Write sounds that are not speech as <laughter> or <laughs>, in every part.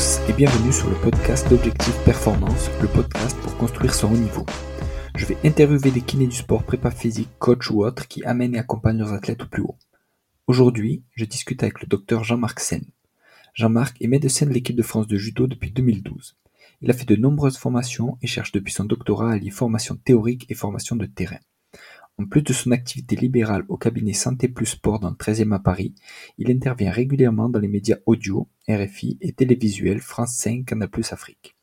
et bienvenue sur le podcast d'Objectif Performance, le podcast pour construire son haut niveau. Je vais interviewer des kinés du sport, prépa physique, coach ou autres qui amènent et accompagnent leurs athlètes au plus haut. Aujourd'hui, je discute avec le docteur Jean-Marc Sen. Jean-Marc est médecin de l'équipe de France de judo depuis 2012. Il a fait de nombreuses formations et cherche depuis son doctorat à lier formation théorique et formation de terrain. En plus de son activité libérale au cabinet Santé Plus Sport dans le 13e à Paris, il intervient régulièrement dans les médias audio, RFI et télévisuels France 5, Canal Afrique.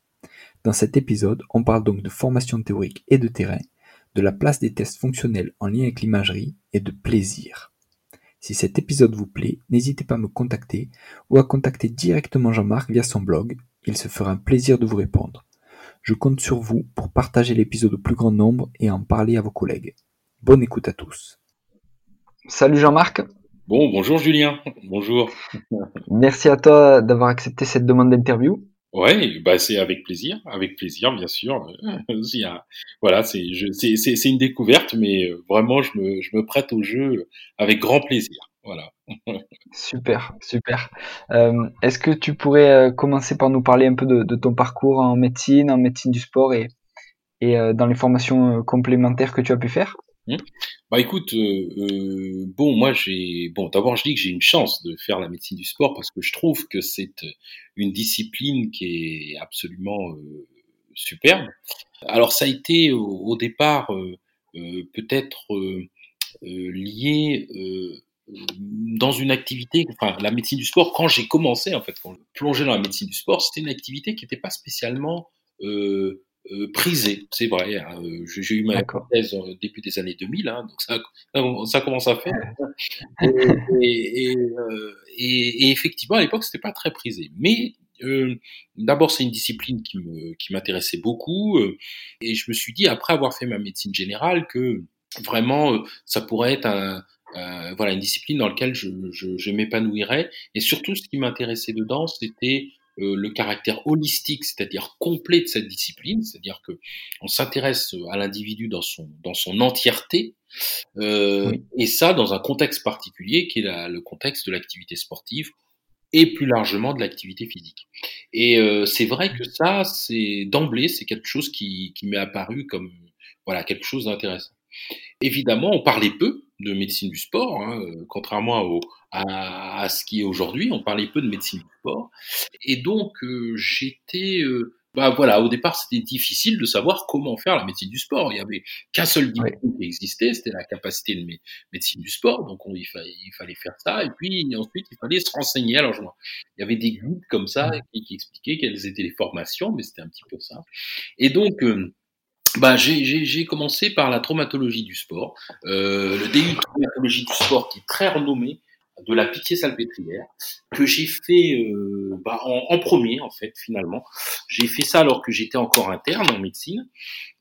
Dans cet épisode, on parle donc de formation théorique et de terrain, de la place des tests fonctionnels en lien avec l'imagerie et de plaisir. Si cet épisode vous plaît, n'hésitez pas à me contacter ou à contacter directement Jean-Marc via son blog, il se fera un plaisir de vous répondre. Je compte sur vous pour partager l'épisode au plus grand nombre et en parler à vos collègues. Bonne écoute à tous. Salut Jean-Marc. Bon, bonjour Julien. Bonjour. Merci à toi d'avoir accepté cette demande d'interview. Ouais, bah c'est avec plaisir, avec plaisir bien sûr. <laughs> voilà, c'est c'est une découverte, mais euh, vraiment je me je me prête au jeu avec grand plaisir. Voilà. <laughs> super, super. Euh, est-ce que tu pourrais euh, commencer par nous parler un peu de, de, ton parcours en médecine, en médecine du sport et et dans les formations complémentaires que tu as pu faire? Mmh. Bah écoute, euh, euh, bon moi j'ai bon d'abord je dis que j'ai une chance de faire la médecine du sport parce que je trouve que c'est une discipline qui est absolument euh, superbe. Alors ça a été au, départ peut-être lié dans une activité, enfin la médecine du sport quand j'ai commencé en fait, quand je plongeais dans la médecine du sport, c'était une activité qui n'était pas spécialement euh, euh, prisé, c'est vrai. Hein, euh, j'ai eu ma thèse au début des années 2000, hein, donc ça, ça commence à faire. <laughs> et, et, euh, et, effectivement, à l'époque, c'était pas très prisé. Mais euh, d'abord, c'est une discipline qui me qui m'intéressait beaucoup, et je me suis dit après avoir fait ma médecine générale que vraiment ça pourrait être un, voilà une discipline dans laquelle je, je, je m'épanouirais. Et surtout, ce qui m'intéressait dedans, c'était euh, le caractère holistique, c'est-à-dire complet de cette discipline, c'est-à-dire que on s'intéresse à l'individu dans son dans son entièreté, euh, et ça dans un contexte particulier qui est le contexte de l'activité sportive et plus largement de l'activité physique. Et euh, c'est vrai que ça, c'est d'emblée, c'est quelque chose qui, qui m'est apparu comme voilà quelque chose d'intéressant. Évidemment, on parlait peu de médecine du sport, hein, euh, contrairement au, à, à, ce qui est aujourd'hui. On parlait peu de médecine du sport. Et donc, euh, j'étais... Euh, bah voilà, au départ, c'était difficile de savoir comment faire la médecine du sport. Il y avait qu'un seul diplôme qui existait, c'était la capacité de médecine du sport. Donc, on, il, fallait, il, fallait, faire ça. Et puis, ensuite, il fallait se renseigner. Alors, je, il y avait des guides comme ça qui, qui expliquaient quelles étaient les formations, mais c'était un petit peu ça. Et donc, bah, j'ai commencé par la traumatologie du sport, euh, le DU de traumatologie du sport qui est très renommé, de la pitié salpêtrière, que j'ai fait euh, bah, en, en, premier en fait finalement. J'ai fait ça alors que j'étais encore interne en médecine,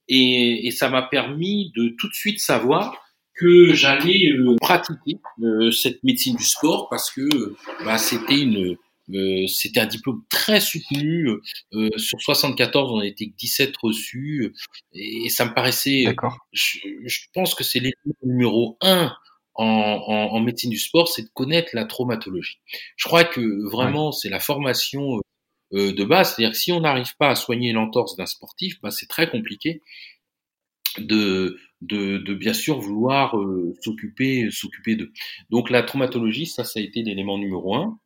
et, et ça m'a permis de tout de suite savoir que j'allais euh, pratiquer euh, cette médecine du sport parce que bah, c'était une euh, c'était un diplôme très soutenu. Euh, sur 74, on a été 17 reçus. Et, ça me paraissait. Je, je, pense que c'est l'étape numéro un en, en, en, médecine du sport, c'est de connaître la traumatologie. Je crois que vraiment, c'est la formation euh, de base. C'est-à-dire que si on n'arrive pas à soigner l'entorse d'un sportif, bah, c'est très compliqué de, de, de, bien sûr vouloir euh, s'occuper s'occuper d'eux. Donc la traumatologie, ça, ça a été l'élément numéro un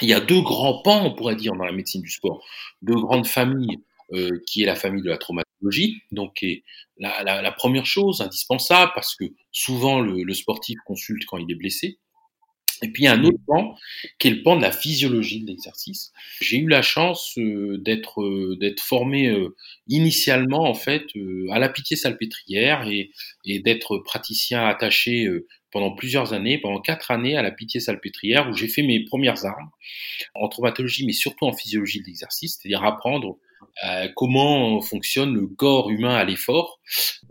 il y a deux grands pans, on pourrait dire, dans la médecine du sport. Deux grandes familles, euh, qui est la famille de la traumatologie, donc la, première chose indispensable, parce que souvent le, sportif consulte quand il est blessé. Et puis il y a un autre pan, qui est le pan de la physiologie de l'exercice. J'ai eu la chance euh, d'être euh, d'être formé euh, initialement en fait à la pitié salpêtrière et, et d'être praticien attaché pendant plusieurs années, pendant quatre années à la Pitié Salpêtrière, où j'ai fait mes premières armes en traumatologie, mais surtout en physiologie de l'exercice, c'est-à-dire apprendre euh, comment fonctionne le corps humain à l'effort?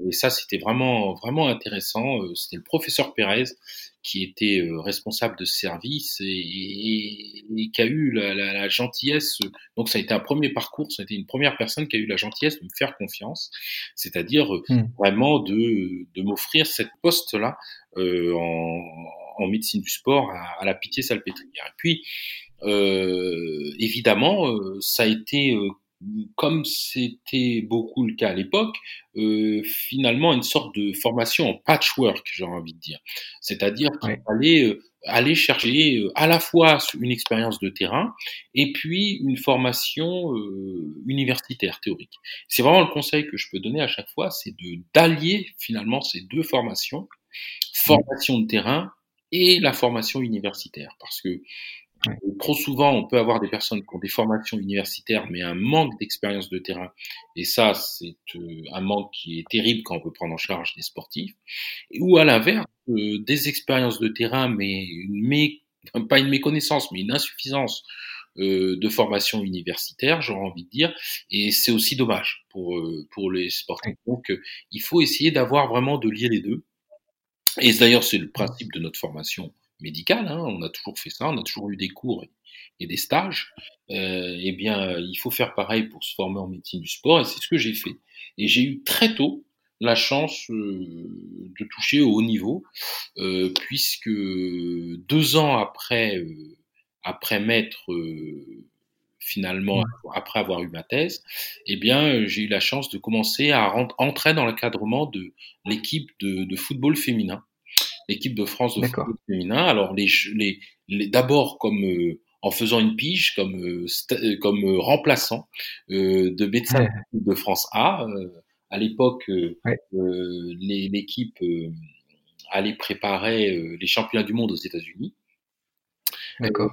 Et ça, c'était vraiment vraiment intéressant. Euh, c'était le professeur Pérez qui était euh, responsable de ce service et, et, et qui a eu la, la, la, gentillesse. Donc ça a été un premier parcours, ça a été une première personne qui a eu la gentillesse de me faire confiance, c'est-à-dire mmh. vraiment de, de m'offrir cette poste-là euh, en, en, médecine du sport à, à la Pitié Salpêtrière. Et puis évidemment, ça a été comme c'était beaucoup le cas à l'époque, euh, finalement une sorte de formation en patchwork, j'ai envie de dire. C'est-à-dire qu'il fallait euh, aller chercher euh, à la fois une expérience de terrain et puis une formation euh, universitaire théorique. C'est vraiment le conseil que je peux donner à chaque fois, c'est de d'allier finalement ces deux formations, formation de terrain et la formation universitaire, parce que Trop souvent, on peut avoir des personnes qui ont des formations universitaires, mais un manque d'expérience de terrain. Et ça, c'est euh, un manque qui est terrible quand on veut prendre en charge des sportifs. Ou à l'inverse, euh, des expériences de terrain, mais une pas une méconnaissance, mais une insuffisance euh, de formation universitaire, j'aurais envie de dire. Et c'est aussi dommage pour, pour les sportifs. Donc, il faut essayer d'avoir vraiment de lier les deux. Et d'ailleurs, c'est le principe de notre formation hein, on a toujours fait ça, on a toujours eu des cours et, des stages, euh, eh bien, il faut faire pareil pour se former en médecine du sport, et c'est ce que j'ai fait. Et j'ai eu très tôt la chance euh, de toucher au haut niveau, euh, puisque deux ans après, après m'être finalement après avoir eu ma thèse, eh bien, j'ai eu la chance de commencer à entrer dans l'encadrement de l'équipe de, football féminin l'équipe de France de football féminin. Alors les, les, les d'abord comme euh, en faisant une pige comme euh, euh, comme remplaçant de médecin de France A. à l'époque, l'équipe allait préparer les championnats du monde aux États-Unis.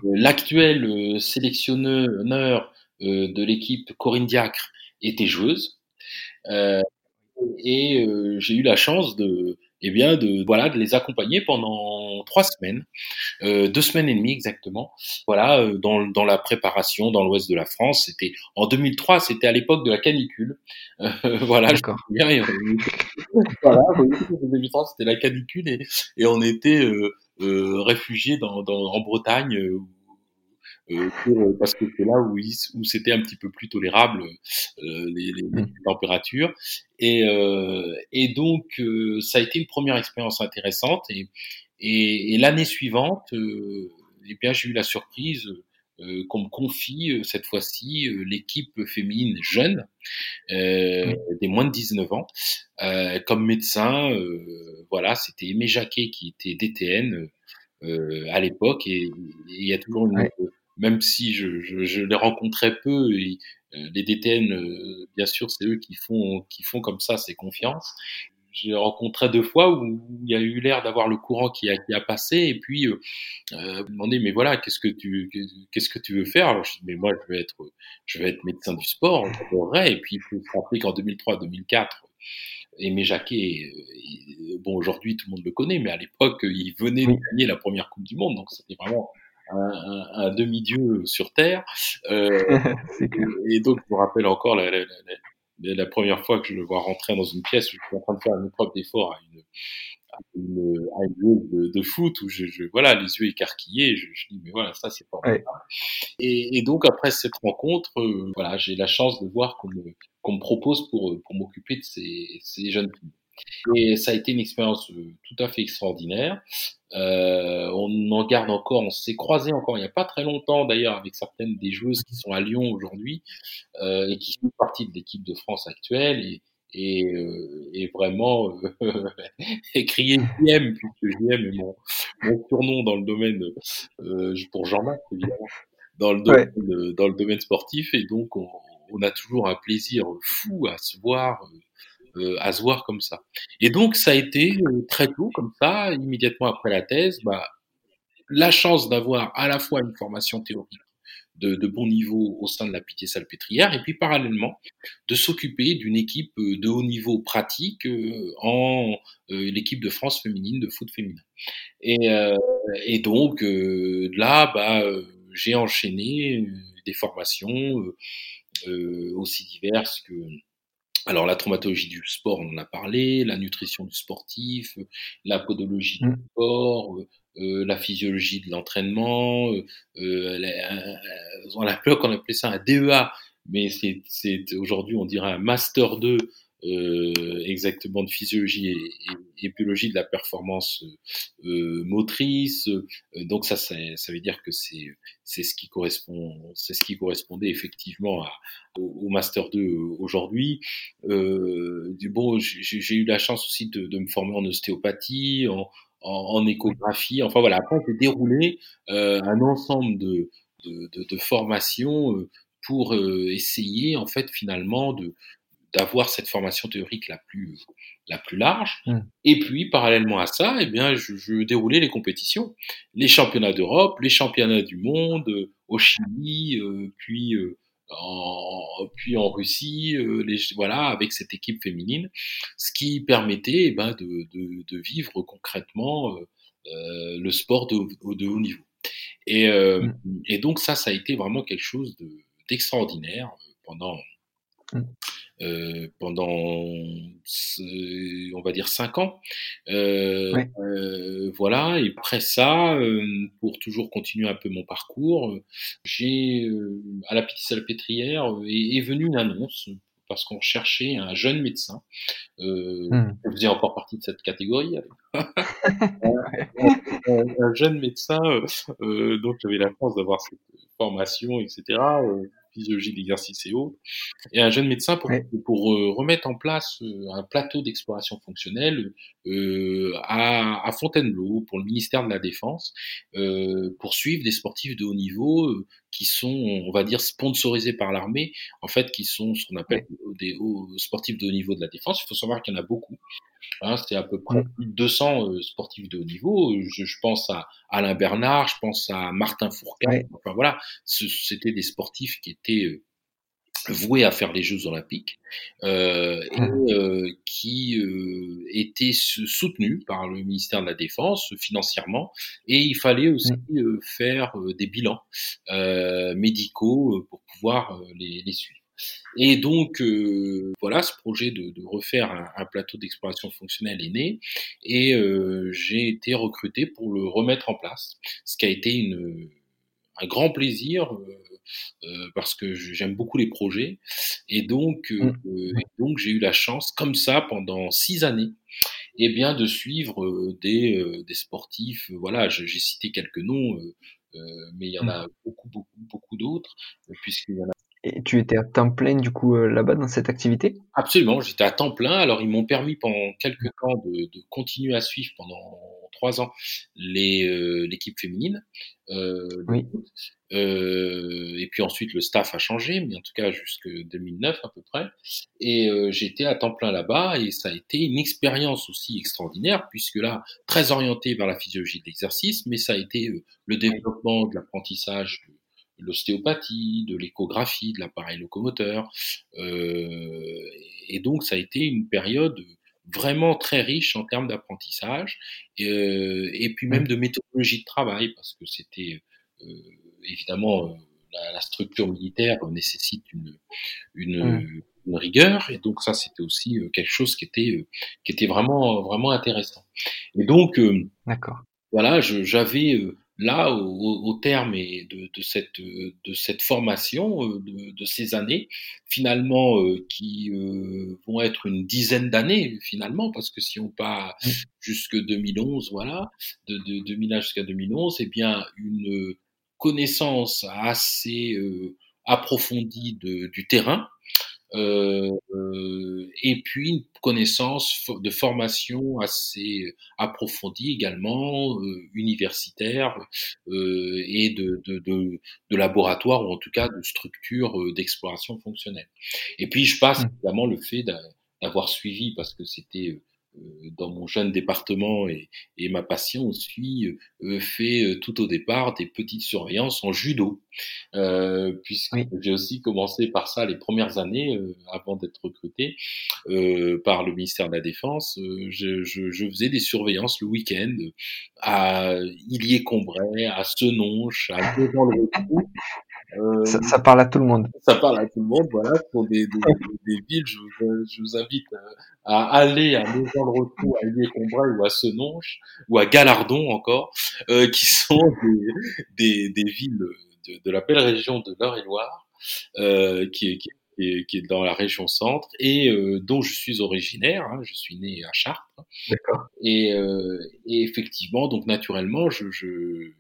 L'actuel sélectionneur de l'équipe Corinne Diacre était joueuse. et j'ai eu la chance de eh bien de voilà de les accompagner pendant trois semaines, euh, deux semaines et demie exactement. Voilà euh, dans, dans la préparation dans l'ouest de la France. C'était en 2003, c'était à l'époque de la canicule. Euh, <laughs> voilà, je bien. <laughs> Voilà, 2003 c'était la canicule et, et on était euh, euh réfugiés dans, dans, en Bretagne euh, euh, parce que c'est là où, où c'était un petit peu plus tolérable euh, les, les, mmh. températures. Et, et donc, ça a été une première expérience intéressante. Et, et, et l'année suivante, eh bien, j'ai eu la surprise qu'on me confie cette fois-ci l'équipe féminine jeune, euh, des moins de 19 ans, euh, comme médecin. Euh, voilà, c'était Aimé Jacquet qui était DTN à l'époque et il y a toujours une, même si je, je, je les rencontrais peu, et, euh, les DTN, euh, bien sûr, c'est eux qui font, qui font comme ça ces confiances. J'ai rencontré deux fois où il y a eu l'air d'avoir le courant qui a, qui a passé et puis euh, euh demandé mais voilà qu'est-ce que tu qu'est-ce que tu veux faire? Alors je dis mais moi je vais être je être médecin du sport j'adorerais et puis il faut se rappeler qu'en 2003-2004 Aimé Jacquet, bon aujourd'hui tout le monde le connaît, mais à l'époque il venait de gagner la première Coupe du Monde, donc c'était vraiment un, demi-dieu sur Terre. Euh, <laughs> et donc, je me rappelle encore la, la, la, la, première fois que je le vois rentrer dans une pièce où je suis en train de faire une épreuve d'effort à une, à une, à de, de, foot où je, je, voilà les yeux écarquillés je, je dis mais voilà ça c'est pas ouais. et, et, donc après cette rencontre euh, voilà j'ai la chance de voir qu'on me, qu'on me propose pour pour m'occuper de ces, ces jeunes filles et ça a été une expérience euh, tout à fait extraordinaire. Euh, on en garde encore, on s'est croisé encore il n'y a pas très longtemps d'ailleurs avec certaines des joueuses qui sont à Lyon aujourd'hui euh, et qui font partie de l'équipe de France actuelle et, et, euh, et vraiment euh, <laughs> crier JM puisque JM est mon, mon surnom dans le domaine pour Jean-Marc évidemment dans le domaine ouais. dans le domaine sportif et donc on, on, a toujours un plaisir fou à se voir à se voir comme ça. Et donc, ça a été euh, très tôt, comme ça, immédiatement après la thèse, bah, la chance d'avoir à la fois une formation théorique de, de, bon niveau au sein de la Pitié Salpêtrière et puis parallèlement de s'occuper d'une équipe euh, de haut niveau pratique en l'équipe de France féminine de foot féminin. Et, et donc là, bah, j'ai enchaîné des formations aussi diverses que alors la traumatologie du sport, on en a parlé, la nutrition du sportif, la podologie mmh. du sport, euh, euh, la physiologie de l'entraînement, euh, euh, on, appelait, <laughs> on appelait ça un DEA, mais c'est aujourd'hui on dirait un master 2 euh, exactement de physiologie et, et, biologie de la performance euh, motrice. donc ça, ça, ça veut dire que c'est c'est ce qui correspond, c'est ce qui correspondait effectivement à, au, master 2 aujourd'hui. Euh, bon, j'ai eu la chance aussi de, de, me former en ostéopathie, en, en, échographie. Enfin voilà, après j'ai déroulé euh, un ensemble de, de, de, de formations euh, pour euh, essayer en fait finalement de d'avoir cette formation théorique la plus la plus large. Mmh. Et puis parallèlement à ça, eh bien je, je, déroulais les compétitions, les championnats d'Europe, les championnats du monde euh, au Chili, euh, puis en, puis en Russie, les, voilà, avec cette équipe féminine, ce qui permettait eh ben, de, de, de, vivre concrètement euh, le sport de, de, haut niveau. Et, euh, mmh. et donc ça, ça a été vraiment quelque chose d'extraordinaire pendant mmh. Euh, pendant, on va dire, cinq ans. Euh, euh, voilà, et après ça, pour toujours continuer un peu mon parcours, j'ai, à la petite salpêtrière, est, est venue une annonce parce qu'on cherchait un jeune médecin. Euh, mmh. Je faisais encore partie de cette catégorie. <laughs> <laughs> un, un, jeune médecin, euh, donc j'avais la chance d'avoir cette formation, etc. Euh, physiologie de l'exercice et autres, et un jeune médecin pour, pour euh, remettre en place euh, un plateau d'exploration fonctionnelle euh, à, à, Fontainebleau pour le ministère de la Défense, pour suivre des sportifs de haut niveau qui sont, on va dire, sponsorisés par l'armée, en fait, qui sont ce qu'on appelle des hauts sportifs de haut niveau de la défense. Il faut savoir qu'il y en a beaucoup. Hein, c'est à peu près plus de 200 euh, sportifs de haut niveau. Je, je, pense à Alain Bernard, je pense à Martin Fourcade. Enfin voilà, c'était des sportifs qui étaient euh, voués à faire les Jeux Olympiques euh, et mmh. euh, qui euh, étaient soutenus par le ministère de la Défense financièrement. Et il fallait aussi mmh. faire des bilans médicaux pour pouvoir les, les suivre. Et donc, euh, voilà, ce projet de, de refaire un, un plateau d'exploration fonctionnelle est né et euh, j'ai été recruté pour le remettre en place, ce qui a été une, un grand plaisir euh, parce que j'aime beaucoup les projets et donc, euh, mmh. donc j'ai eu la chance, comme ça, pendant six années, et eh bien, de suivre des, des sportifs. Voilà, j'ai cité quelques noms. mais il y en mmh. a beaucoup, beaucoup, beaucoup d'autres, puisqu'il y en a et tu étais à temps plein du coup euh, là-bas dans cette activité? Absolument, j'étais à temps plein. Alors ils m'ont permis pendant quelques mmh. temps de, de, continuer à suivre pendant trois ans euh, l'équipe féminine. Euh, oui. Euh, et puis ensuite le staff a changé, mais en tout cas jusque 2009 à peu près. Et j'étais à temps plein là-bas et ça a été une expérience aussi extraordinaire puisque là très orienté vers la physiologie de l'exercice, mais ça a été le développement de l'apprentissage l'ostéopathie, de l'échographie, de l'appareil locomoteur. Euh, et donc, ça a été une période vraiment très riche en termes d'apprentissage euh, et puis même de méthodologie de travail parce que c'était euh, évidemment euh, la, la, structure militaire nécessite une, une, mmh. une rigueur et donc ça c'était aussi euh, quelque chose qui était qui était vraiment vraiment intéressant et donc d'accord voilà j'avais là, au, au terme de, de, cette, de cette formation, euh, de, de ces années, finalement, euh, qui euh, vont être une dizaine d'années, finalement, parce que si on part jusque 2011, voilà, de, de 2001 jusqu'à 2011, eh bien, une connaissance assez approfondie de, du terrain, et puis une connaissance de formation assez approfondie également, euh, universitaire euh, et de, de, de, de, laboratoire ou en tout cas de structure d'exploration fonctionnelle. Et puis je passe mmh. évidemment le fait d'avoir suivi parce que c'était euh, dans mon jeune département et, et ma passion aussi euh, fait euh, tout au départ des petites surveillances en judo, euh, puisque j'ai aussi commencé par ça les premières années euh, avant d'être recruté euh, par le ministère de la Défense. Je, je, je, faisais des surveillances le week-end à Illier-Combray, à Senonches, à <laughs> Devant-le-Retour. Euh, ça, ça, parle à tout le monde. Ça parle à tout le monde, voilà. Pour des, des, des villes, je, je, vous invite à aller à Maison de Retour, à Illier-Combray ou à Senonches, ou à Galardon encore, euh, qui sont des, des, des villes de, de, la belle région de l'Eure-et-Loire, euh, qui, qui, qui, est, qui, est, dans la région centre et dont je suis originaire. Hein, je suis né à Chartres. D'accord. Et, et, effectivement, donc naturellement, je, je,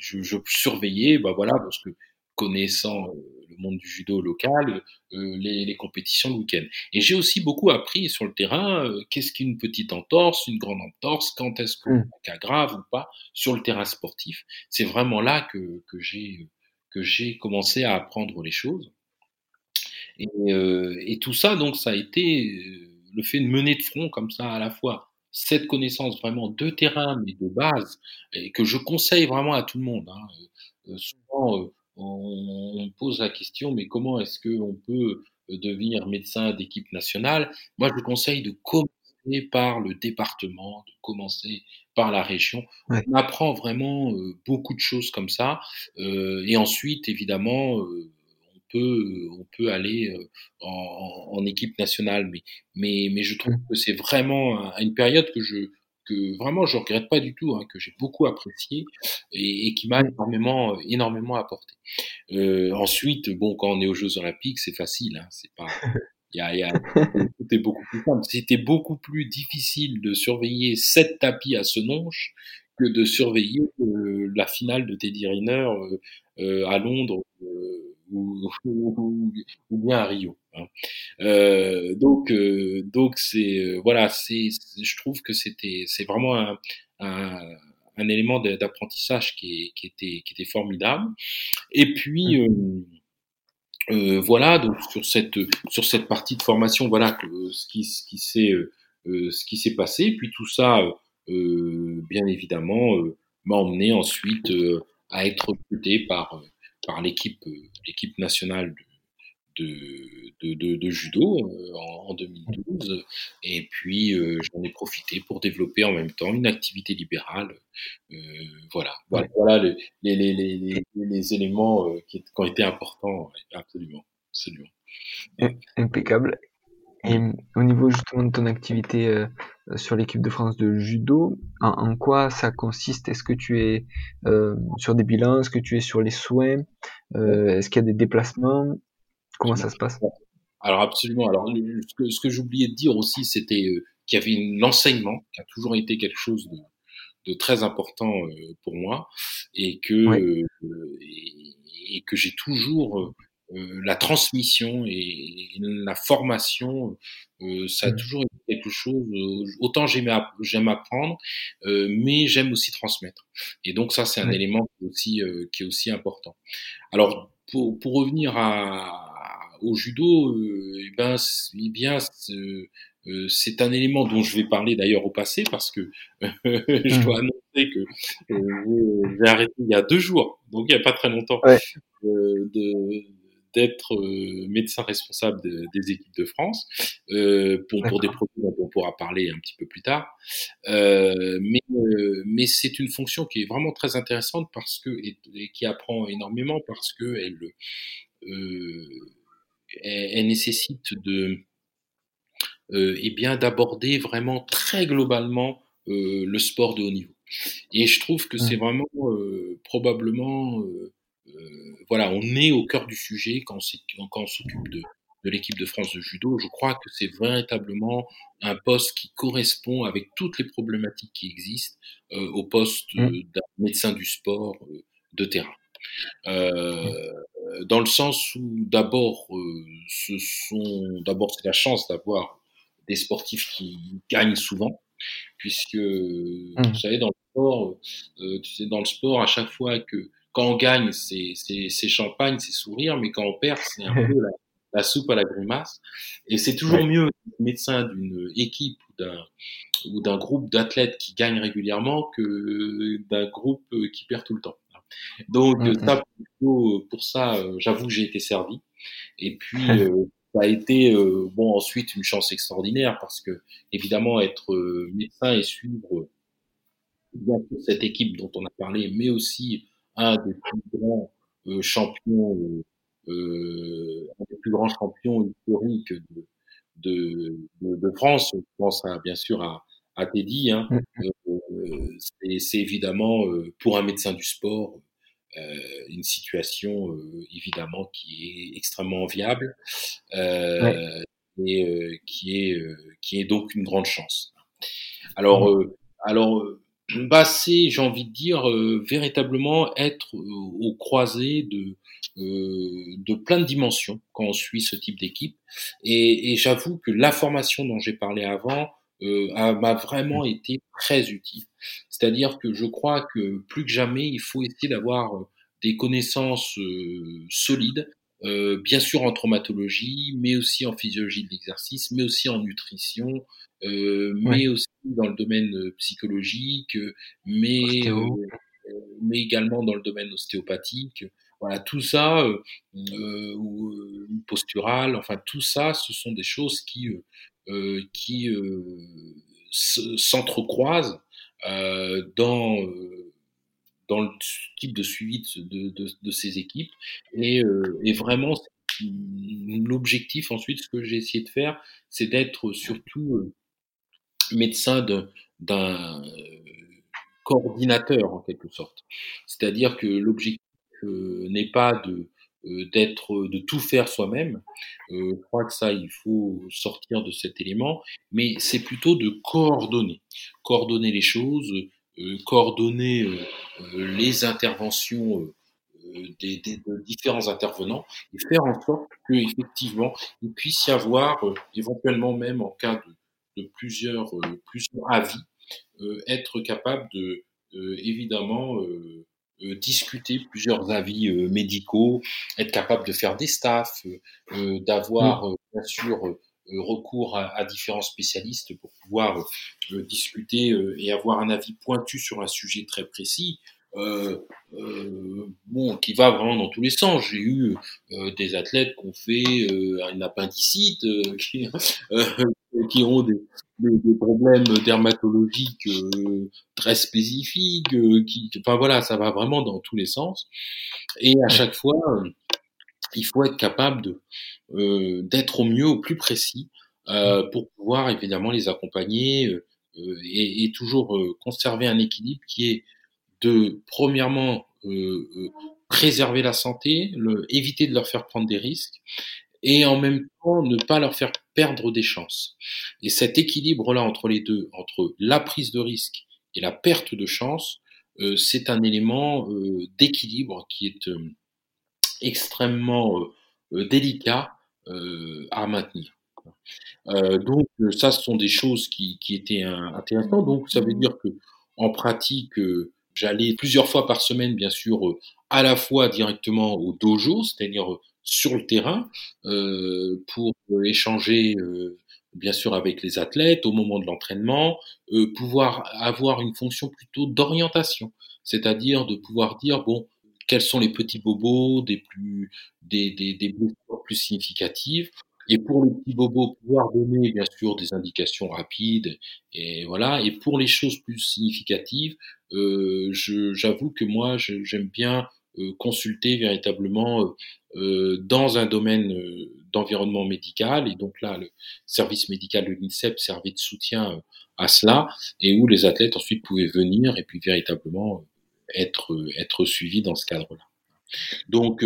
je, je surveillais, bah voilà, parce que connaissant le monde du judo local, les, les, compétitions le week-end. Et j'ai aussi beaucoup appris sur le terrain qu'est-ce qu'une petite entorse, une grande entorse, quand est-ce qu'on mmh. cas grave ou pas sur le terrain sportif. C'est vraiment là que, que j'ai que j'ai commencé à apprendre les choses. Et, et, tout ça, donc, ça a été le fait de mener de front comme ça à la fois cette connaissance vraiment de terrain mais de base et que je conseille vraiment à tout le monde. Hein. souvent, on, pose la question, mais comment est-ce qu'on peut euh, devenir médecin d'équipe nationale? Moi, je conseille de commencer par le département, de commencer par la région. On apprend vraiment euh, beaucoup de choses comme ça. Euh, et ensuite, évidemment, on peut, on peut aller en, en, équipe nationale. Mais, mais, mais je trouve mmh. que c'est vraiment une période que je, que vraiment je regrette pas du tout, hein, que j'ai beaucoup apprécié et, et qui m'a énormément, énormément apporté. Euh, ensuite, bon, quand on est aux Jeux Olympiques, c'est facile, hein, c'est pas. Y a, y a, <laughs> tout est beaucoup plus simple. C'était beaucoup plus difficile de surveiller sept tapis à Senonches que de surveiller euh, la finale de Teddy Riner euh, euh à Londres euh, ou, ou, ou, bien à Rio. Hein. Euh, donc, euh, donc c'est euh, voilà, c'est, je trouve que c'était, c'est vraiment un, un, un élément d'apprentissage qui, qui, était, qui était formidable. Et puis mmh. euh, voilà, donc sur cette sur cette partie de formation, voilà que, ce qui ce qui s'est ce qui s'est passé. Puis tout ça, bien évidemment, m'a emmené ensuite à être recruté par par l'équipe l'équipe nationale de, de, de, de judo euh, en, en, 2012. Et puis, euh, j'en ai profité pour développer en même temps une activité libérale. Euh, voilà, voilà, voilà les, les, les, les, les éléments qui, qui, ont été importants, absolument. absolument. Impeccable. Et au niveau justement de ton activité euh, sur l'équipe de France de judo, en, en quoi ça consiste? Est-ce que tu es euh, sur des bilans? Est-ce que tu es sur les soins? Euh, Est-ce qu'il y a des déplacements? Comment ça se passe? Alors absolument. Alors ce que, j'oubliais de dire aussi, c'était qu'il y avait l'enseignement qui a toujours été quelque chose de, de très important pour moi. Et que et, et, que j'ai toujours la transmission et, la formation, ça a mmh. toujours été quelque chose. autant j'aime apprendre, mais j'aime aussi transmettre. Et donc ça, c'est un élément qui est aussi qui est aussi important. Alors pour, pour revenir à, au judo, euh, eh ben, eh bien, euh, c'est un élément dont je vais parler d'ailleurs au passé parce que <laughs> je dois mmh. annoncer que euh, j'ai arrêté il y a deux jours, donc il n'y a pas très longtemps, d'être médecin responsable des équipes de France pour, pour des produits dont on pourra parler un petit peu plus tard. mais mais c'est une fonction qui est vraiment très intéressante parce que et, qui apprend énormément parce que elle elle, nécessite de, euh, eh bien d'aborder vraiment très globalement euh, le sport de haut niveau. Et je trouve que c'est vraiment euh, probablement, euh, euh, voilà, on est au cœur du sujet quand, quand on s'occupe de, de l'équipe de France de judo. Je crois que c'est véritablement un poste qui correspond avec toutes les problématiques qui existent euh, au poste mmh. d'un médecin du sport de terrain. Euh, dans le sens où d'abord, euh, ce sont d'abord c'est la chance d'avoir des sportifs qui gagnent souvent, puisque mmh. vous savez dans le sport, euh, tu sais dans le sport à chaque fois que quand on gagne c'est champagne, c'est sourire, mais quand on perd c'est un peu la, la, soupe à la grimace. Et c'est toujours mieux d'être médecin d'une équipe ou d'un ou d'un groupe d'athlètes qui gagnent régulièrement que d'un groupe qui perd tout le temps. Donc, ça, pour ça, euh, j'avoue que j'ai été servi. Et puis, euh, ça a été, euh, bon, ensuite, une chance extraordinaire parce que, évidemment, être médecin et suivre bien cette équipe dont on a parlé, mais aussi un des plus grands champions, euh, un des plus grands champions historiques de, de, de, de France. Je pense à, bien sûr à, à Teddy. Hein. Mmh, c'est évidemment pour un médecin du sport une situation évidemment qui est extrêmement enviable et qui est qui est donc une grande chance. Alors mmh. alors bah c'est j'ai envie de dire véritablement être au croisé de de plein de dimensions quand on suit ce type d'équipe et, et j'avoue que la formation dont j'ai parlé avant euh, m'a vraiment été très utile. C'est-à-dire que je crois que plus que jamais, il faut essayer d'avoir euh, des connaissances euh, solides, euh, bien sûr en traumatologie, mais aussi en physiologie de l'exercice, mais aussi en nutrition, euh, mais aussi dans le domaine psychologique, mais, mais également dans le domaine ostéopathique. Voilà, tout ça, ou postural, enfin tout ça, ce sont des choses qui euh, qui euh, s'entrecroisent euh, dans dans le type de suivi de, ces équipes. Et, euh, vraiment, l'objectif ensuite, ce que j'ai essayé de faire, c'est d'être surtout euh, médecin d'un coordinateur en quelque sorte. C'est-à-dire que l'objectif euh, n'est pas de d'être, de tout faire soi-même. Je crois que ça, il faut sortir de cet élément, mais c'est plutôt de coordonner, coordonner les choses, coordonner les interventions des, des, différents intervenants et faire en sorte qu'effectivement il puisse y avoir éventuellement même en cas de, de plusieurs, plusieurs avis être capable de évidemment euh, discuter plusieurs avis euh, médicaux, être capable de faire des staffs, euh, d'avoir bien sûr recours à, à, différents spécialistes pour pouvoir discuter et avoir un avis pointu sur un sujet très précis. Euh, euh, bon, qui va vraiment dans tous les sens. J'ai eu euh, des athlètes qui ont fait un appendicite, <laughs> qui, qui, ont des, des, des problèmes dermatologiques euh, très spécifiques, euh, qui, enfin voilà, ça va vraiment dans tous les sens. Et à chaque fois, euh, il faut être capable de d'être au mieux, au plus précis, pour pouvoir évidemment les accompagner et, et, toujours conserver un équilibre qui est de premièrement préserver la santé, le, éviter de leur faire prendre des risques, et en même temps ne pas leur faire perdre des chances. Et cet équilibre-là entre les deux, entre la prise de risque et la perte de chance, euh, c'est un élément euh, d'équilibre qui est euh, extrêmement euh, délicat à maintenir. donc ça, ce sont des choses qui, qui étaient intéressantes. Donc ça veut dire que en pratique, j'allais plusieurs fois par semaine, bien sûr, à la fois directement au dojo, c'est-à-dire sur le terrain euh, pour échanger euh, bien sûr avec les athlètes au moment de l'entraînement, euh, pouvoir avoir une fonction plutôt d'orientation, c'est-à-dire de pouvoir dire bon quels sont les petits bobos des plus des des, plus significatives et pour les petits bobos pouvoir donner bien sûr des indications rapides et voilà et pour les choses plus significatives euh, j'avoue que moi j'aime bien euh, consulter véritablement euh, dans un domaine d'environnement médical. Et donc là, le service médical de l'INSEP servait de soutien à cela et où les athlètes ensuite pouvaient venir et puis véritablement être, être suivis dans ce cadre-là. Donc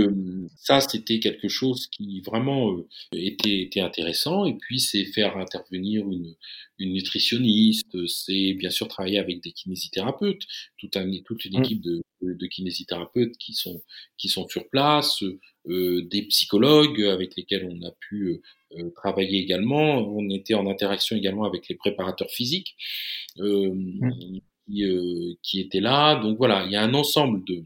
ça, c'était quelque chose qui vraiment était, était, intéressant. Et puis c'est faire intervenir une, une nutritionniste, c'est bien sûr travailler avec des kinésithérapeutes, toute, un, toute une mmh. équipe de, de, kinésithérapeutes qui sont, qui sont sur place, euh, des psychologues avec lesquels on a pu euh, travailler également. On était en interaction également avec les préparateurs physiques euh, mmh. Qui, qui étaient là. Donc voilà, il y a un ensemble de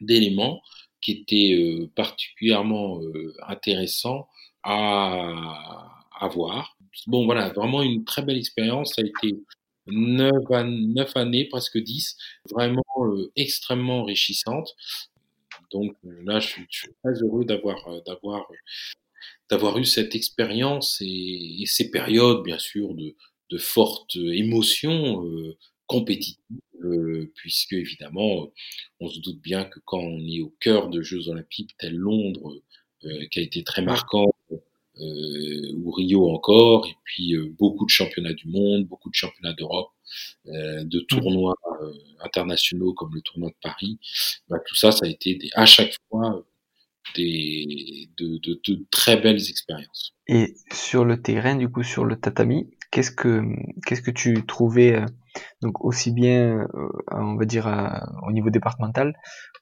d'éléments qui étaient euh, particulièrement euh, intéressants à, à voir. Bon, voilà, vraiment une très belle expérience. Ça a été neuf, années, presque dix, vraiment euh, extrêmement enrichissante. Donc là, je suis, très heureux d'avoir d'avoir d'avoir eu cette expérience et, ces périodes, bien sûr, de, de fortes émotions euh, compétitives euh, puisque évidemment, on se doute bien que quand on est au cœur de Jeux olympiques tels Londres, euh, qui a été très marquant, euh, ou Rio encore, et puis beaucoup de championnats du monde, beaucoup de championnats d'Europe, de tournois internationaux comme le tournoi de Paris. Bah, tout ça, ça a été des, à chaque fois des, de, de, de, très belles expériences. Et sur le terrain, du coup, sur le tatami, qu'est-ce que qu'est-ce que tu trouvais euh, donc aussi bien, euh, on va dire, au niveau départemental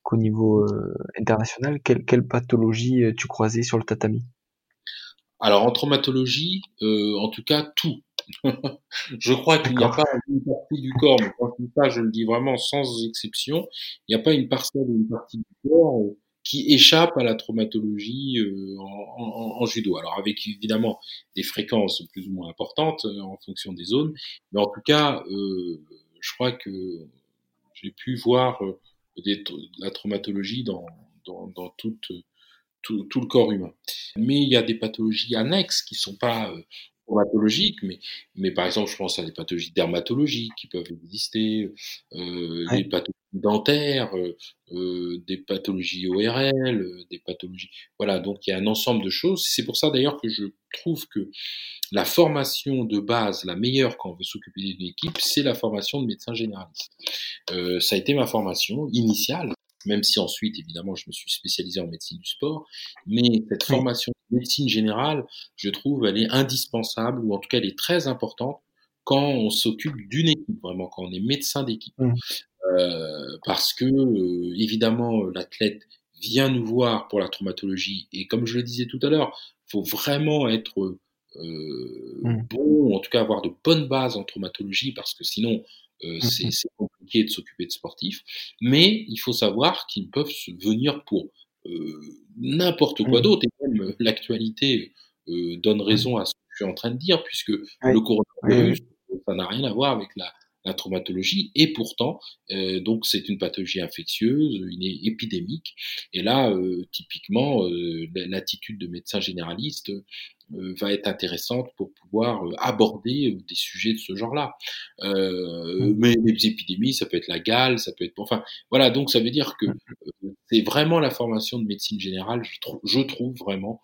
qu'au niveau euh, international Quelle, quelle pathologie tu croisais sur le tatami? Alors en traumatologie, en tout cas tout. <laughs> je crois qu'il n'y a pas une partie du corps, mais quand je dis ça, je le dis vraiment sans exception, il n'y a pas une parcelle ou une partie du corps qui échappe à la traumatologie euh, en, en, en, judo. Alors avec évidemment des fréquences plus ou moins importantes euh, en fonction des zones, mais en tout cas, euh, je crois que j'ai pu voir des, la traumatologie dans, dans, dans toute, tout, tout, le corps humain. Mais il y a des pathologies annexes qui sont pas traumatologiques, mais, mais par exemple, je pense à des pathologies dermatologiques qui peuvent exister, euh, des pathologies dentaires, euh, euh, des pathologies ORL, des pathologies. Voilà, donc il y a un ensemble de choses. C'est pour ça d'ailleurs que je trouve que la formation de base, la meilleure quand on veut s'occuper d'une équipe, c'est la formation de médecin généraliste. Euh, ça a été ma formation initiale même si ensuite, évidemment, je me suis spécialisé en médecine du sport. Mais cette formation médecine générale, je trouve, elle est indispensable, ou en tout cas, elle est très importante quand on s'occupe d'une équipe, vraiment, quand on est médecin d'équipe. Mmh. Euh, parce que, euh, évidemment, l'athlète vient nous voir pour la traumatologie, et comme je le disais tout à l'heure, il faut vraiment être euh, mmh. bon, en tout cas avoir de bonnes bases en traumatologie, parce que sinon, euh, mmh c'est compliqué de s'occuper de sportifs, mais il faut savoir qu'ils peuvent venir pour euh, n'importe quoi mmh. d'autre, et même l'actualité euh, donne raison à ce que je suis en train de dire, puisque le coronavirus, ça n'a rien à voir avec la, la traumatologie, et pourtant, euh, donc c'est une pathologie infectieuse, une épidémique, et là, euh, typiquement, euh, l'attitude de médecin généraliste euh, va être intéressante pour pouvoir euh, aborder des sujets de ce genre-là. Mmh. Mais les épidémies, ça peut être la gale, ça peut être, enfin, voilà, donc ça veut dire que mmh. c'est vraiment la formation de médecine générale, je, trouve, je trouve vraiment,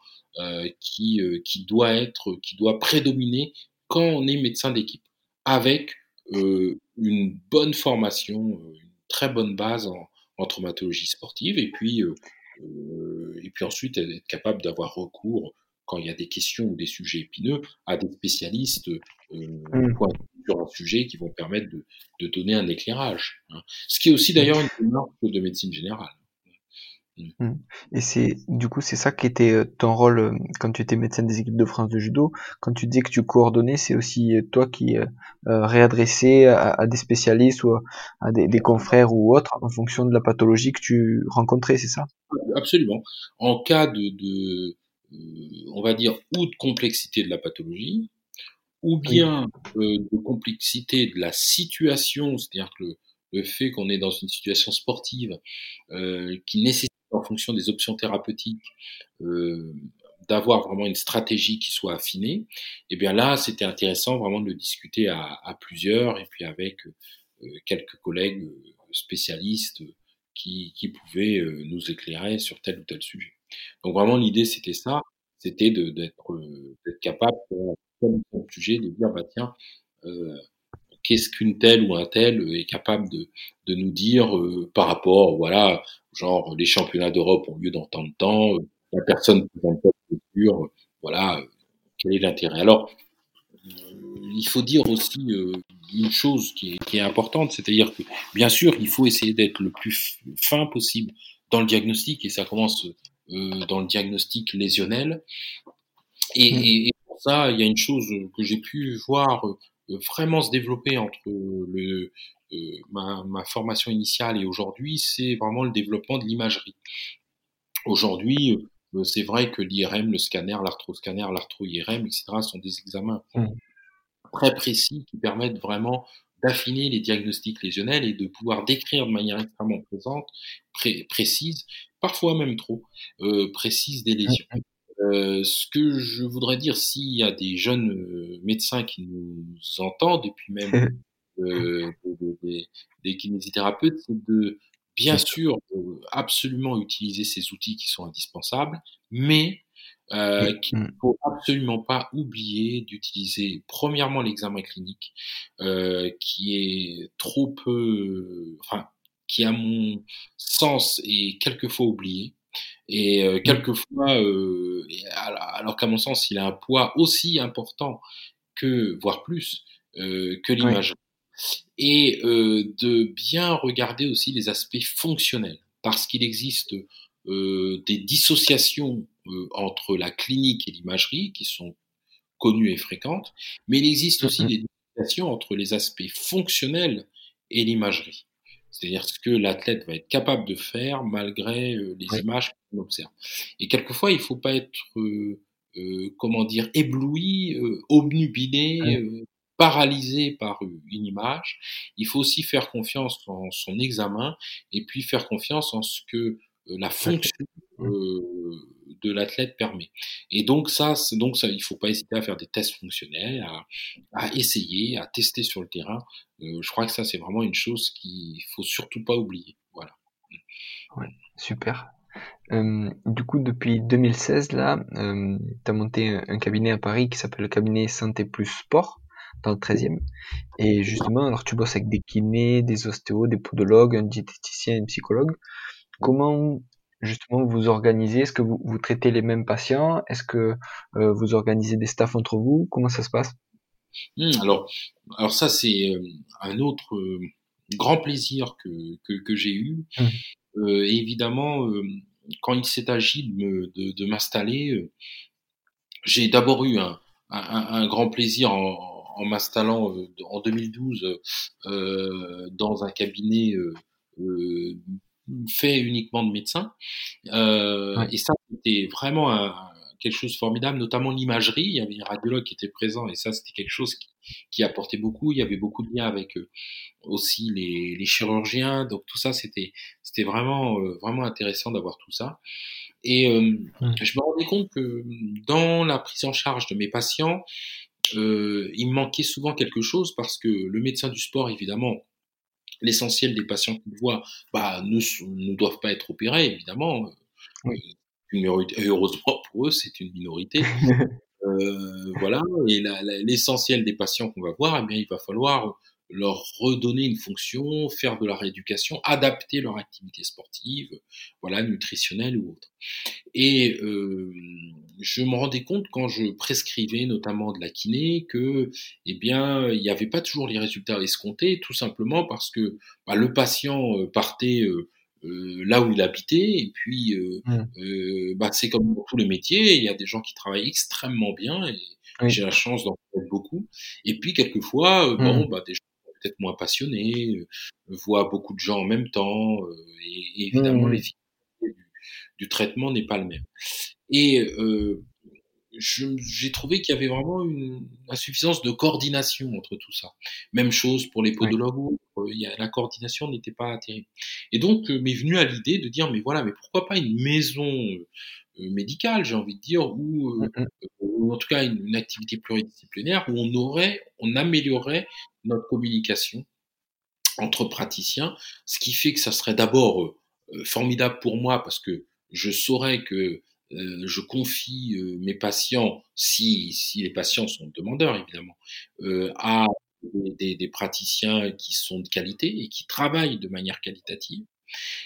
qui, qui doit être, qui doit prédominer quand on est médecin d'équipe, avec euh, une bonne formation, euh, une très bonne base en, en traumatologie sportive, et puis, euh, euh, et puis ensuite être capable d'avoir recours quand il y a des questions ou des sujets épineux, à des spécialistes euh, mmh. sur un sujet qui vont permettre de, de donner un éclairage. Hein. Ce qui est aussi d'ailleurs une démarche de médecine générale. Mmh. Mmh. Et c'est du coup c'est ça qui était euh, ton rôle euh, quand tu étais médecin des équipes de France de judo. Quand tu dis que tu coordonnais, c'est aussi euh, toi qui euh, réadressais à, à, des spécialistes ou à des, des, confrères ou autres en fonction de la pathologie que tu rencontrais, c'est ça? Absolument. En cas de, de on va dire ou de complexité de la pathologie, ou bien de complexité de la situation, c'est-à-dire que le, le fait qu'on est dans une situation sportive qui nécessite en fonction des options thérapeutiques, euh, d'avoir vraiment une stratégie qui soit affinée, et eh bien là, c'était intéressant vraiment de le discuter à, plusieurs et puis avec euh, quelques collègues euh, spécialistes qui, pouvaient nous éclairer sur tel ou tel sujet. Donc vraiment, l'idée, c'était ça, c'était d'être capable pour tel ou sujet de dire, bah tiens, qu'est-ce qu'une telle ou un tel est capable de, de nous dire euh, par rapport, voilà, genre les championnats d'Europe ont lieu dans tant de temps, euh, la personne présente pas euh, voilà, quel est l'intérêt Alors, il faut dire aussi une chose qui est, qui est importante, c'est-à-dire que bien sûr, il faut essayer d'être le plus fin possible dans le diagnostic, et ça commence dans le diagnostic lésionnel. Et, mmh. et, et, pour ça, il y a une chose que j'ai pu voir vraiment se développer entre le, euh, ma, ma, formation initiale et aujourd'hui, c'est vraiment le développement de l'imagerie. Aujourd'hui, euh, c'est vrai que l'IRM, le scanner, l'arthroscanner, l'arthro-IRM, etc., sont des examens mmh. très précis qui permettent vraiment d'affiner les diagnostics lésionnels et de pouvoir décrire de manière extrêmement présente, pré précise, parfois même trop euh, précise des lésions. Mmh. Euh, ce que je voudrais dire, s'il y a des jeunes euh, médecins qui nous entendent, et puis même <laughs> euh, des, des, des, kinésithérapeutes, c'est de bien sûr absolument utiliser ces outils qui sont indispensables, mais euh, qu'il ne faut absolument pas oublier d'utiliser premièrement l'examen clinique, euh, qui est trop peu, enfin, qui à mon sens est quelquefois oublié. Et euh, quelquefois, euh, alors qu'à mon sens, il a un poids aussi important que, voire plus, euh, que l'image. Et euh, de bien regarder aussi les aspects fonctionnels, parce qu'il existe euh, des dissociations euh, entre la clinique et l'imagerie qui sont connues et fréquentes, mais il existe aussi des dissociations entre les aspects fonctionnels et l'imagerie. C'est-à-dire ce que l'athlète va être capable de faire malgré euh, les images qu'on observe. Et quelquefois, il ne faut pas être, euh, euh, comment dire, ébloui, euh, obnubilé, euh, paralysé par une image. Il faut aussi faire confiance en son examen et puis faire confiance en ce que la fonction de l'athlète permet. Et donc ça, donc ça, il faut pas hésiter à faire des tests fonctionnels, à, essayer, à tester sur le terrain. Euh, je crois que ça, c'est vraiment une chose qu'il faut surtout pas oublier. Voilà. Super. Du coup, depuis 2016, là, euh, tu as monté un, un, cabinet à Paris qui s'appelle le cabinet Santé Plus Sport, dans le 13e. Et justement, alors tu bosses avec des kinés, des ostéos, des podologues, un diététicien, un psychologue. Comment justement vous organisez Est-ce que vous, vous, traitez les mêmes patients? Est-ce que euh, vous organisez des staffs entre vous? Comment ça se passe? Mmh, alors, alors ça c'est euh, un autre euh, grand plaisir que, que, que j'ai eu. Mmh. Euh, évidemment, quand il s'est agi de, de, de m'installer, j'ai d'abord eu un, un, un, grand plaisir en, en m'installant en 2012 dans un cabinet fait uniquement de médecins. Euh, ouais. Et ça, c'était vraiment un, quelque chose de formidable, notamment l'imagerie. Il y avait un radiologue qui était présent et ça, c'était quelque chose qui, qui, apportait beaucoup. Il y avait beaucoup de liens avec euh, aussi les, les, chirurgiens. Donc tout ça, c'était c'était vraiment euh, vraiment intéressant d'avoir tout ça. Et euh, mmh. je me rendais compte que dans la prise en charge de mes patients, il me manquait souvent quelque chose parce que le médecin du sport, évidemment, l'essentiel des patients qu'il voit bah, ne, ne doivent pas être opérés, évidemment. Oui. Une minorité, heureusement pour eux, c'est une minorité. <laughs> euh, voilà. Et l'essentiel des patients qu'on va voir, eh bien, il va falloir leur redonner une fonction, faire de la rééducation, adapter leur activité sportive, voilà, nutritionnelle ou autre. Et euh, je me rendais compte quand je prescrivais notamment de la kiné que, eh bien, il n'y avait pas toujours les résultats escomptés, tout simplement parce que bah, le patient euh, partait euh, euh, là où il habitait et puis euh, mmh. bah, c'est comme pour tous les métiers, il y a des gens qui travaillent extrêmement bien et oui. j'ai la chance d'en connaître beaucoup. Et puis quelquefois, mmh. bon, bah, des gens peut-être moins passionnés, euh, voient beaucoup de gens en même temps, euh, et, et, évidemment mmh. l'efficacité du, du, traitement n'est pas le même. Et euh, j'ai trouvé qu'il y avait vraiment une insuffisance de coordination entre tout ça. Même chose pour les podologues, a, la coordination n'était pas terrible. Et donc m'est venu à l'idée de dire mais voilà, mais pourquoi pas une maison médicale, j'ai envie de dire, ou, mmh. ou en tout cas une, une, activité pluridisciplinaire où on aurait, on améliorerait notre communication entre praticiens, ce qui fait que ça serait d'abord euh, formidable pour moi parce que je saurais que euh, je confie euh, mes patients, si, les patients sont demandeurs évidemment, euh, à des, praticiens qui sont de qualité et qui travaillent de manière qualitative.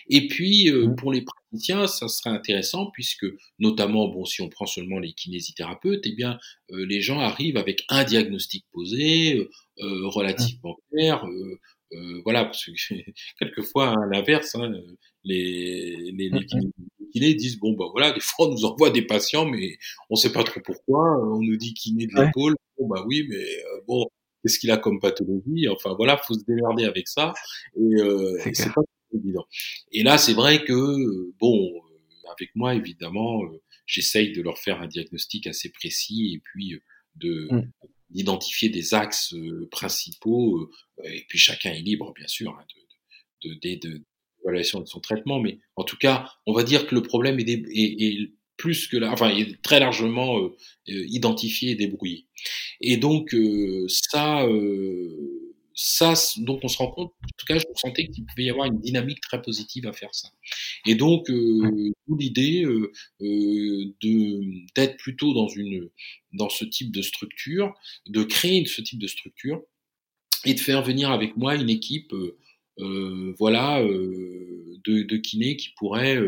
Et puis, euh, mmh. pour les praticiens, ça serait intéressant puisque, notamment, bon, si on prend seulement les kinésithérapeutes, eh bien, euh, les gens arrivent avec un diagnostic posé, euh, relativement clair. Euh, euh, voilà, parce que <laughs> quelquefois, à l'inverse, hein, les, les, les kinés disent bon, bah voilà, des fois, on nous envoie des patients, mais on sait pas trop pourquoi. On nous dit kiné de l'épaule. Bon, bah oui, mais bon, qu'est-ce qu'il a comme pathologie? Enfin, voilà, faut se démerder avec ça. Et, c'est pas évident. Et là, c'est vrai que, bon, avec moi, évidemment, j'essaye de leur faire un diagnostic assez précis et puis de mmh. d'identifier des axes principaux. et puis chacun est libre, bien sûr, hein, de, de, de, de, l'évaluation de son traitement. Mais en tout cas, on va dire que le problème est, est, est plus que là, enfin, est très largement identifié et débrouillé. Et donc, ça donc on se rend compte, en tout cas, je sentais qu'il pouvait y avoir une dynamique très positive à faire ça. Et donc, euh, l'idée euh, euh, de d'être plutôt dans une dans ce type de structure, de créer ce type de structure et de faire venir avec moi une équipe, euh, voilà, de, de kinés qui pourrait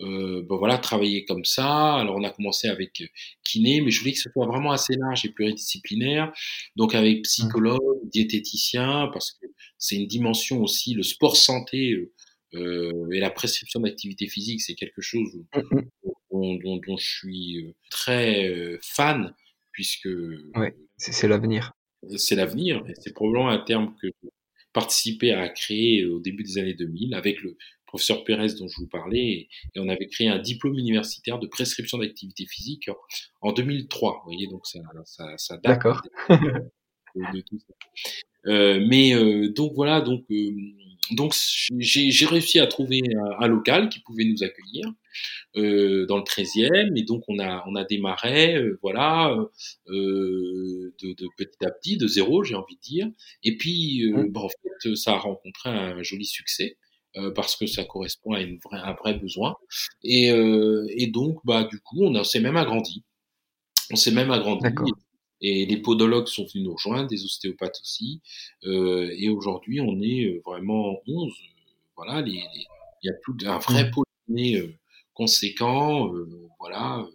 euh, ben voilà, travailler comme ça. Alors on a commencé avec euh, kiné, mais je voulais que ce soit vraiment assez large et pluridisciplinaire. Donc avec psychologue, diététicien, parce que c'est une dimension aussi, le sport santé euh, euh et la prescription d'activité physique, c'est quelque chose dont, dont, dont, je suis très fan, puisque ouais, c'est l'avenir. C'est l'avenir, et c'est probablement un terme que participé à créer au début des années 2000 avec le professeur Pérez dont je vous parlais, et, on avait créé un diplôme universitaire de prescription d'activité physique en 2003. Vous voyez, donc ça, ça, ça date de, tout ça. Euh, mais euh, donc voilà, donc euh, donc j'ai réussi à trouver un, local qui pouvait nous accueillir euh, dans le 13e et donc on a on a démarré voilà de, de, petit à petit de zéro j'ai envie de dire et puis mmh. bon, en fait ça a rencontré un joli succès euh, parce que ça correspond à une vraie, un vrai besoin. Et, euh, et donc, bah, du coup, on, s'est même agrandi. On s'est même agrandi. Et les podologues sont venus nous rejoindre, des ostéopathes aussi. Euh, et aujourd'hui, on est euh, vraiment 11. Voilà, il y a tout un vrai mmh. pôle euh, conséquent. voilà.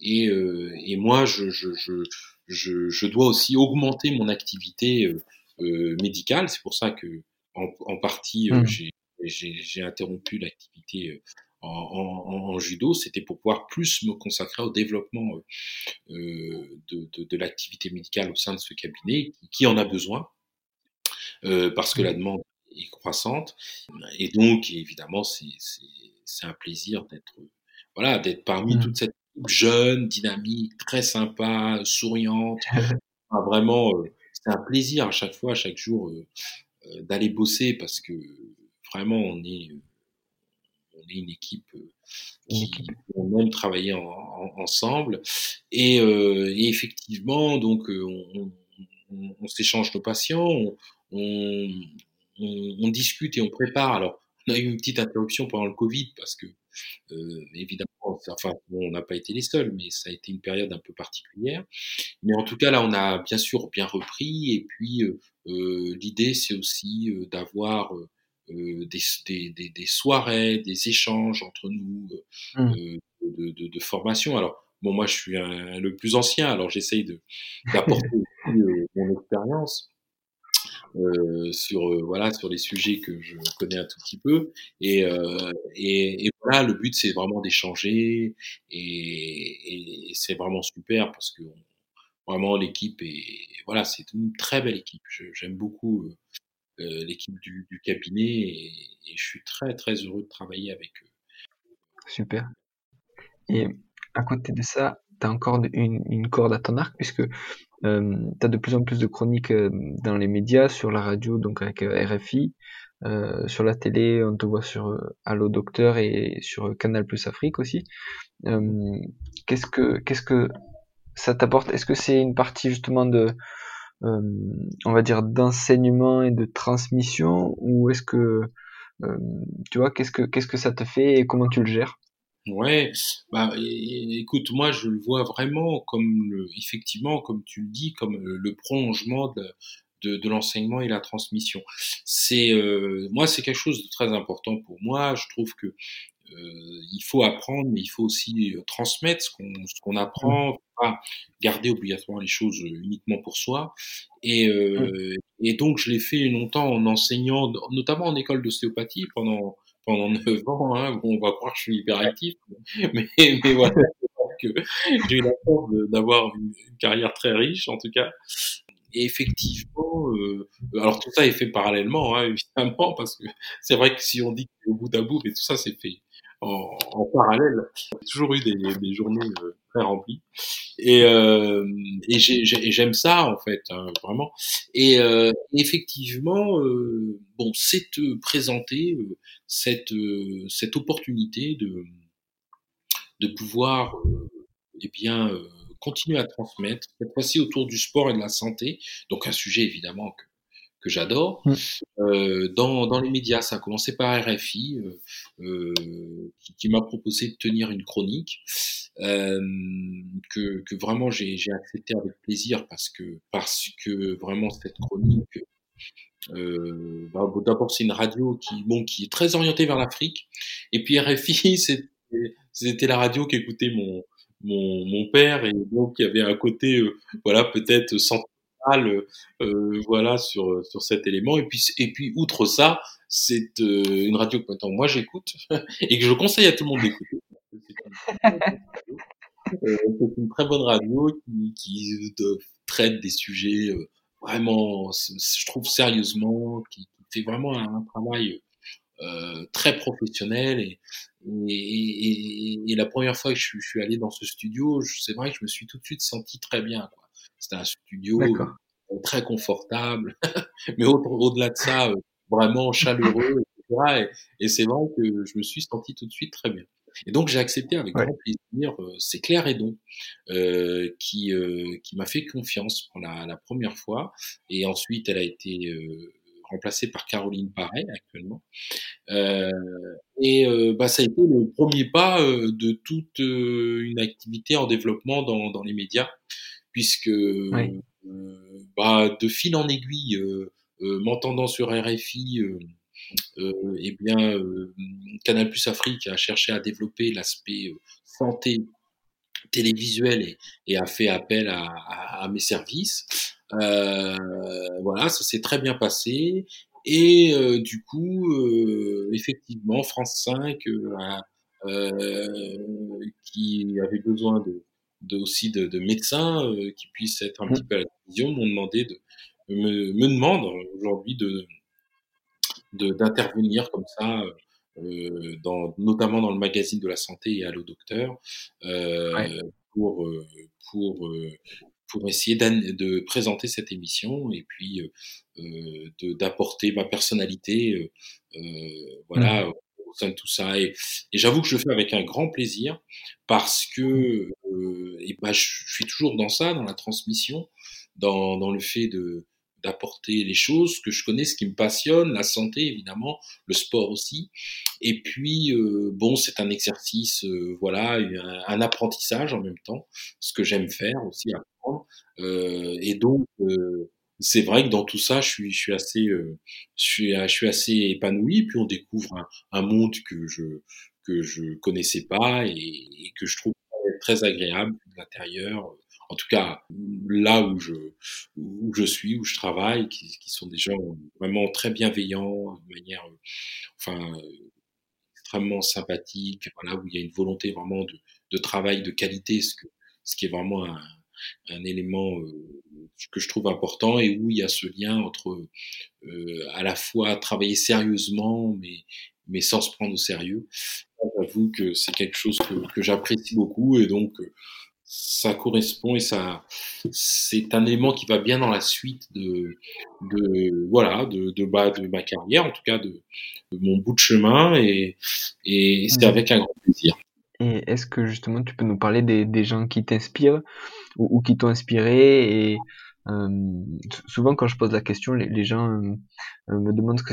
Et, et moi, je, je, je, je, je dois aussi augmenter mon activité médicale. C'est pour ça que, en, en partie, mmh. j'ai j'ai interrompu l'activité euh, en, en, en, judo, c'était pour pouvoir plus me consacrer au développement euh, de, de, de l'activité médicale au sein de ce cabinet, qui en a besoin, euh, parce que la mmh. demande est croissante. Et donc, évidemment, c'est un plaisir d'être voilà, d'être parmi mmh. toute cette équipe jeune, dynamique, très sympa, souriante. <laughs> vraiment, c'est un plaisir à chaque fois, à chaque jour, d'aller bosser parce que vraiment, on est, on est une équipe euh, qui on aime travailler ensemble. Et, euh, et, effectivement, donc, euh, on, on, on s'échange nos patients, on, on, discute et on prépare. Alors, on a eu une petite interruption pendant le Covid parce que, euh, évidemment, enfin, on n'a pas été les seuls, mais ça a été une période un peu particulière. Mais en tout cas, là, on a bien sûr bien repris. Et puis, euh, l'idée, c'est aussi d'avoir euh, des, des, des, soirées, des échanges entre nous euh, mmh. euh, de, de, de, formation. Alors, bon, moi, je suis le plus ancien, alors j'essaye d'apporter <laughs> mon expérience. Euh, sur voilà sur les sujets que je connais un tout petit peu et, euh, et, et, voilà le but c'est vraiment d'échanger et, et c'est vraiment super parce que vraiment l'équipe est voilà c'est une très belle équipe j'aime beaucoup l'équipe du, cabinet et, je suis très très heureux de travailler avec eux. Super. Et à côté de ça, tu as encore une, corde à ton arc puisque euh, tu as de plus en plus de chroniques euh, dans les médias, sur la radio, donc avec euh, RFI, euh, sur la télé, on te voit sur Allo Docteur et sur Canal Plus Afrique aussi. qu'est-ce que qu'est-ce que ça t'apporte? Est-ce que c'est une partie justement de euh, on va dire d'enseignement et de transmission ou est-ce que euh, tu vois qu'est-ce que qu'est-ce que ça te fait et comment tu le gères? Ouais, bah écoute, moi je le vois vraiment comme le, effectivement, comme tu le dis, comme le, prolongement de, de, l'enseignement et la transmission. C'est euh, moi c'est quelque chose de très important pour moi. Je trouve que euh, il faut apprendre, mais il faut aussi euh, transmettre ce qu'on ce qu'on apprend, mmh. pas garder obligatoirement les choses euh, uniquement pour soi. Et, euh, mmh. et donc je l'ai fait longtemps en enseignant, notamment en école d'ostéopathie pendant pendant 9 ans. Hein. Bon, on va croire que je suis hyperactif, mais, mais voilà. que j'ai eu la chance d'avoir une, carrière très riche, en tout cas. Et effectivement, euh, alors tout ça est fait parallèlement, hein, évidemment, parce que c'est vrai que si on dit que au bout à bout, et tout ça c'est fait en, en parallèle. J'ai toujours eu des, des journées euh, très remplies. Et, euh, et j'aime ça, en fait, hein, vraiment. Et euh, effectivement, euh, bon, c'est présenter euh, cette, cette opportunité de, de pouvoir eh bien, continuer à transmettre, cette fois-ci autour du sport et de la santé. Donc un sujet, évidemment, que que j'adore. Mmh. Euh, dans, dans, les médias, ça a commencé par RFI, euh, euh, qui, qui m'a proposé de tenir une chronique euh, que, que, vraiment j'ai accepté avec plaisir parce que parce que vraiment cette chronique. Bah, D'abord, c'est une radio qui, bon, qui est très orientée vers l'Afrique, et puis RFI, <laughs> c'était la radio qui écoutait mon, mon, mon, père, et donc il y avait un côté, voilà, peut-être euh, voilà, sur, sur cet élément. Et puis, outre ça, c'est euh, une radio que maintenant moi j'écoute <laughs> et que je conseille à tout le monde d'écouter. Euh, c'est une très bonne radio qui, traite des sujets vraiment, je trouve sérieusement, qui, fait vraiment un, travail euh, très professionnel et, et, et, la première fois que je, je suis allé dans ce studio, c'est vrai que je me suis tout de suite senti très bien. Quoi. C'était un studio euh, très confortable, <laughs> mais au-delà de ça, euh, vraiment chaleureux, etc. Et, c'est vrai que je me suis senti tout de suite très bien. Et donc j'ai accepté avec grand plaisir. Euh, c'est Claire Edon euh, qui qui m'a fait confiance pour la, la, première fois, et ensuite elle a été remplacée par Caroline Paré actuellement. Et bah, ça a été le premier pas de toute une activité en développement dans, dans les médias puisque euh, bah, de fil en aiguille, euh, euh, m'entendant sur RFI, eh bien, Canal Plus Afrique a cherché à développer l'aspect santé télévisuel et, a fait appel à, mes services. voilà, ça s'est très bien passé. Et du coup, effectivement, France 5, qui avait besoin de, de, aussi de, de médecins euh, qui puissent être un mmh. petit peu à la télévision m'ont demandé de me, me demande aujourd'hui de d'intervenir comme ça euh, dans, notamment dans le magazine de la santé et Allo Docteur euh, pour pour pour essayer de présenter cette émission et puis d'apporter ma personnalité voilà mmh de tout ça. Et, j'avoue que je le fais avec un grand plaisir parce que euh, et bah, je, suis toujours dans ça, dans la transmission, dans, dans le fait de d'apporter les choses que je connais, ce qui me passionne, la santé évidemment, le sport aussi. Et puis euh, bon, c'est un exercice, euh, voilà, un, apprentissage en même temps, ce que j'aime faire aussi apprendre. Et donc c'est vrai que dans tout ça, je suis, je suis assez, euh, je suis, je suis assez épanoui. Puis on découvre un, un, monde que je que je connaissais pas et, et que je trouve très agréable de l'intérieur. En tout cas, là où je où je suis, où je travaille, qui, qui sont des gens vraiment très bienveillants, de manière, enfin, extrêmement sympathique. Voilà, où il y a une volonté vraiment de, de travail de qualité, ce que ce qui est vraiment un, un élément euh, que je trouve important et où il y a ce lien entre euh, à la fois travailler sérieusement mais mais sans se prendre au sérieux. J'avoue que c'est quelque chose que, que j'apprécie beaucoup et donc euh, ça correspond et ça c'est un élément qui va bien dans la suite de de voilà de de, bah, de ma carrière en tout cas de, de mon bout de chemin et et c'est avec un grand plaisir. Et est-ce que justement tu peux nous parler des, gens qui t'inspirent ou, qui t'ont inspiré et euh, souvent quand je pose la question, les, gens euh, me demandent ce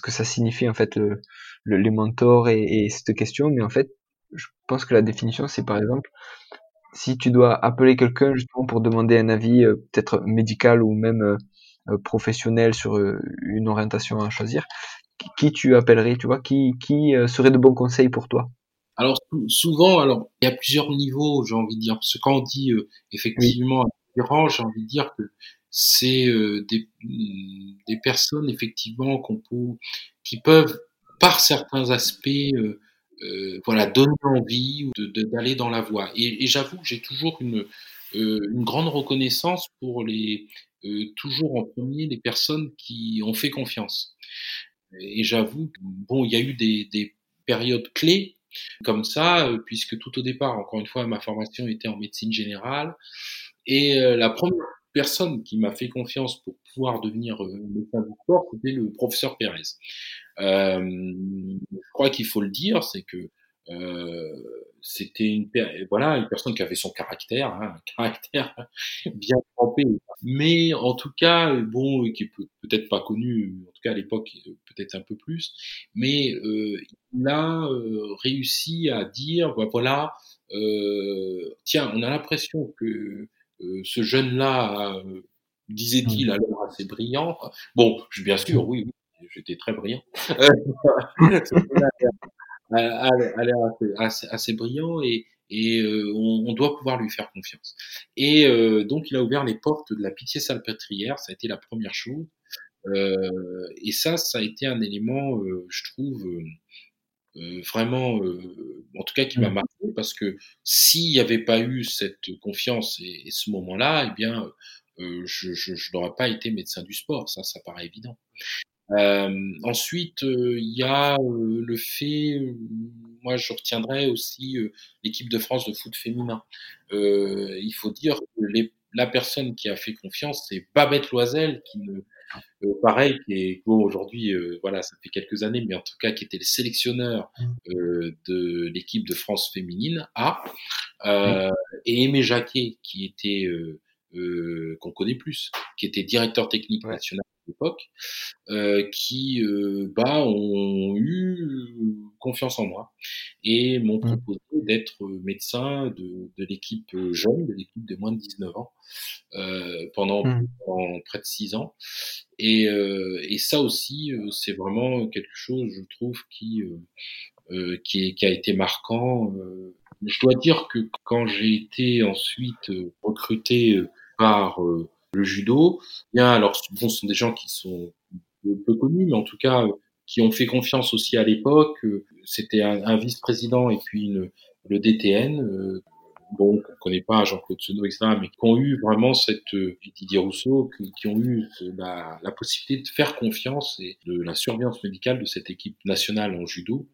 que ça, signifie en fait le, le les mentors et, et, cette question, mais en fait, je pense que la définition c'est par exemple si tu dois appeler quelqu'un justement pour demander un avis euh, peut-être médical ou même professionnel sur une orientation à choisir, qui tu appellerais, tu vois, qui qui serait de bons conseils pour toi? Alors souvent, alors il y a plusieurs niveaux, j'ai envie de dire, parce que quand on dit effectivement j'ai envie de dire que c'est euh, des, des, personnes effectivement qu'on peut, qui peuvent, par certains aspects, euh, euh, voilà, donner envie d'aller de, dans la voie. Et, et j'avoue que j'ai toujours une, une grande reconnaissance pour les, toujours en premier, les personnes qui ont fait confiance. Et j'avoue, bon, il y a eu des, des périodes clés comme ça, puisque tout au départ, encore une fois, ma formation était en médecine générale. Et euh, la première personne qui m'a fait confiance pour pouvoir devenir euh, médecin du sport, c'était le professeur Pérez. Euh, je crois qu'il faut le dire, c'est que euh, c'était une voilà une personne qui avait son caractère, hein, un caractère <laughs> bien trempé, mais en tout cas bon qui est peut-être pas connu, en tout cas à l'époque peut-être un peu plus, mais euh, il a réussi à dire bah, voilà tiens on a l'impression que ce jeune là disait-il mmh. alors assez brillant. Bon, bien sûr, oui, oui j'étais très brillant. <laughs> <laughs> a l'air assez, assez, brillant et, et euh, on, on, doit pouvoir lui faire confiance. Et euh, donc il a ouvert les portes de la pitié salpêtrière, ça a été la première chose. Euh, et ça, ça a été un élément, je trouve, vraiment, en tout cas qui m'a mmh. marqué, parce que s'il n'y avait pas eu cette confiance et, et ce moment-là, eh bien, je, je, je n'aurais pas été médecin du sport, ça, ça paraît évident. Euh, ensuite, euh, il y a euh, le fait, moi je retiendrai aussi l'équipe de France de foot féminin. il faut dire que les, la personne qui a fait confiance, c'est Babette Loisel, qui ne, pareil, qui est bon, aujourd'hui, voilà, ça fait quelques années, mais en tout cas qui était le sélectionneur mmh. de l'équipe de France féminine A, et Aimé Jacquet, qui était qu'on connaît plus, qui était directeur technique national l'époque, euh, qui euh, bah, ont eu confiance en moi et m'ont mmh. proposé d'être médecin de, de l'équipe jeune, de l'équipe de moins de 19 ans, euh, pendant, mmh. près de 6 ans. Et, euh, et ça aussi, euh, c'est vraiment quelque chose, je trouve, qui, euh, qui, est, qui a été marquant. je dois dire que quand j'ai été ensuite recruté par le judo. Bien, alors, bon, ce sont des gens qui sont peu connus, mais en tout cas, qui ont fait confiance aussi à l'époque. C'était un, vice-président et puis le DTN. Euh, bon, on connaît pas Jean-Claude Senot, etc., mais qui ont eu vraiment cette, euh, Didier Rousseau, qui, ont eu la, la, possibilité de faire confiance et de la surveillance médicale de cette équipe nationale en judo.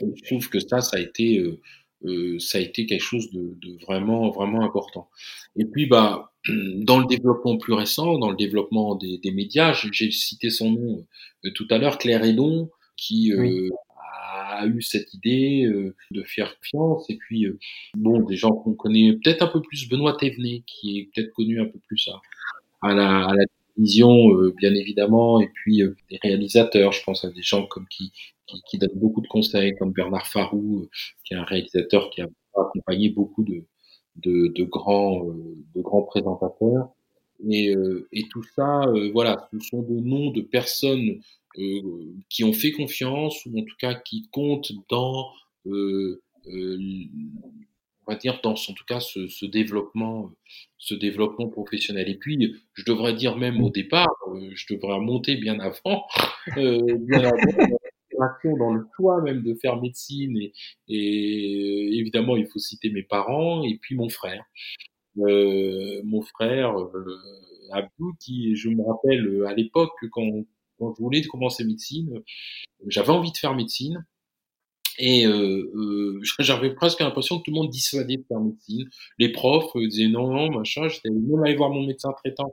je trouve que ça, ça a été, euh, euh, ça a été quelque chose de, de, vraiment, vraiment important. Et puis, bah, <clears throat> dans le développement plus récent, dans le développement des, des médias, j'ai cité son nom euh, tout à l'heure, Claire Hédon, qui euh, a eu cette idée euh, de faire confiance. Et puis, bon, des gens qu'on connaît peut-être un peu plus, Benoît Thévenet, qui est peut-être connu un peu plus à, à, la, à la télévision, bien évidemment, et puis des réalisateurs, je pense à des gens comme qui, qui, qui donnent beaucoup de conseils, comme Bernard Farou, qui est un réalisateur qui a accompagné beaucoup de de, de grands, euh, de grands présentateurs. Et, euh, et tout ça, euh, voilà, ce sont des noms de personnes qui ont fait confiance ou en tout cas qui comptent dans on va dire dans en tout cas ce, ce, développement ce développement professionnel et puis je devrais dire même au départ je devrais monter bien avant euh, bien avant dans le choix même de faire médecine. Et, évidemment, il faut citer mes parents et puis mon frère. Euh, mon frère euh, Abdou, qui, je me rappelle euh, à l'époque, quand, quand je voulais commencer médecine, j'avais envie de faire médecine. Et euh, euh, <laughs> j'avais presque l'impression que tout le monde dissuadait de faire médecine. Les profs euh, disaient non, non, machin. J'étais même allé voir mon médecin traitant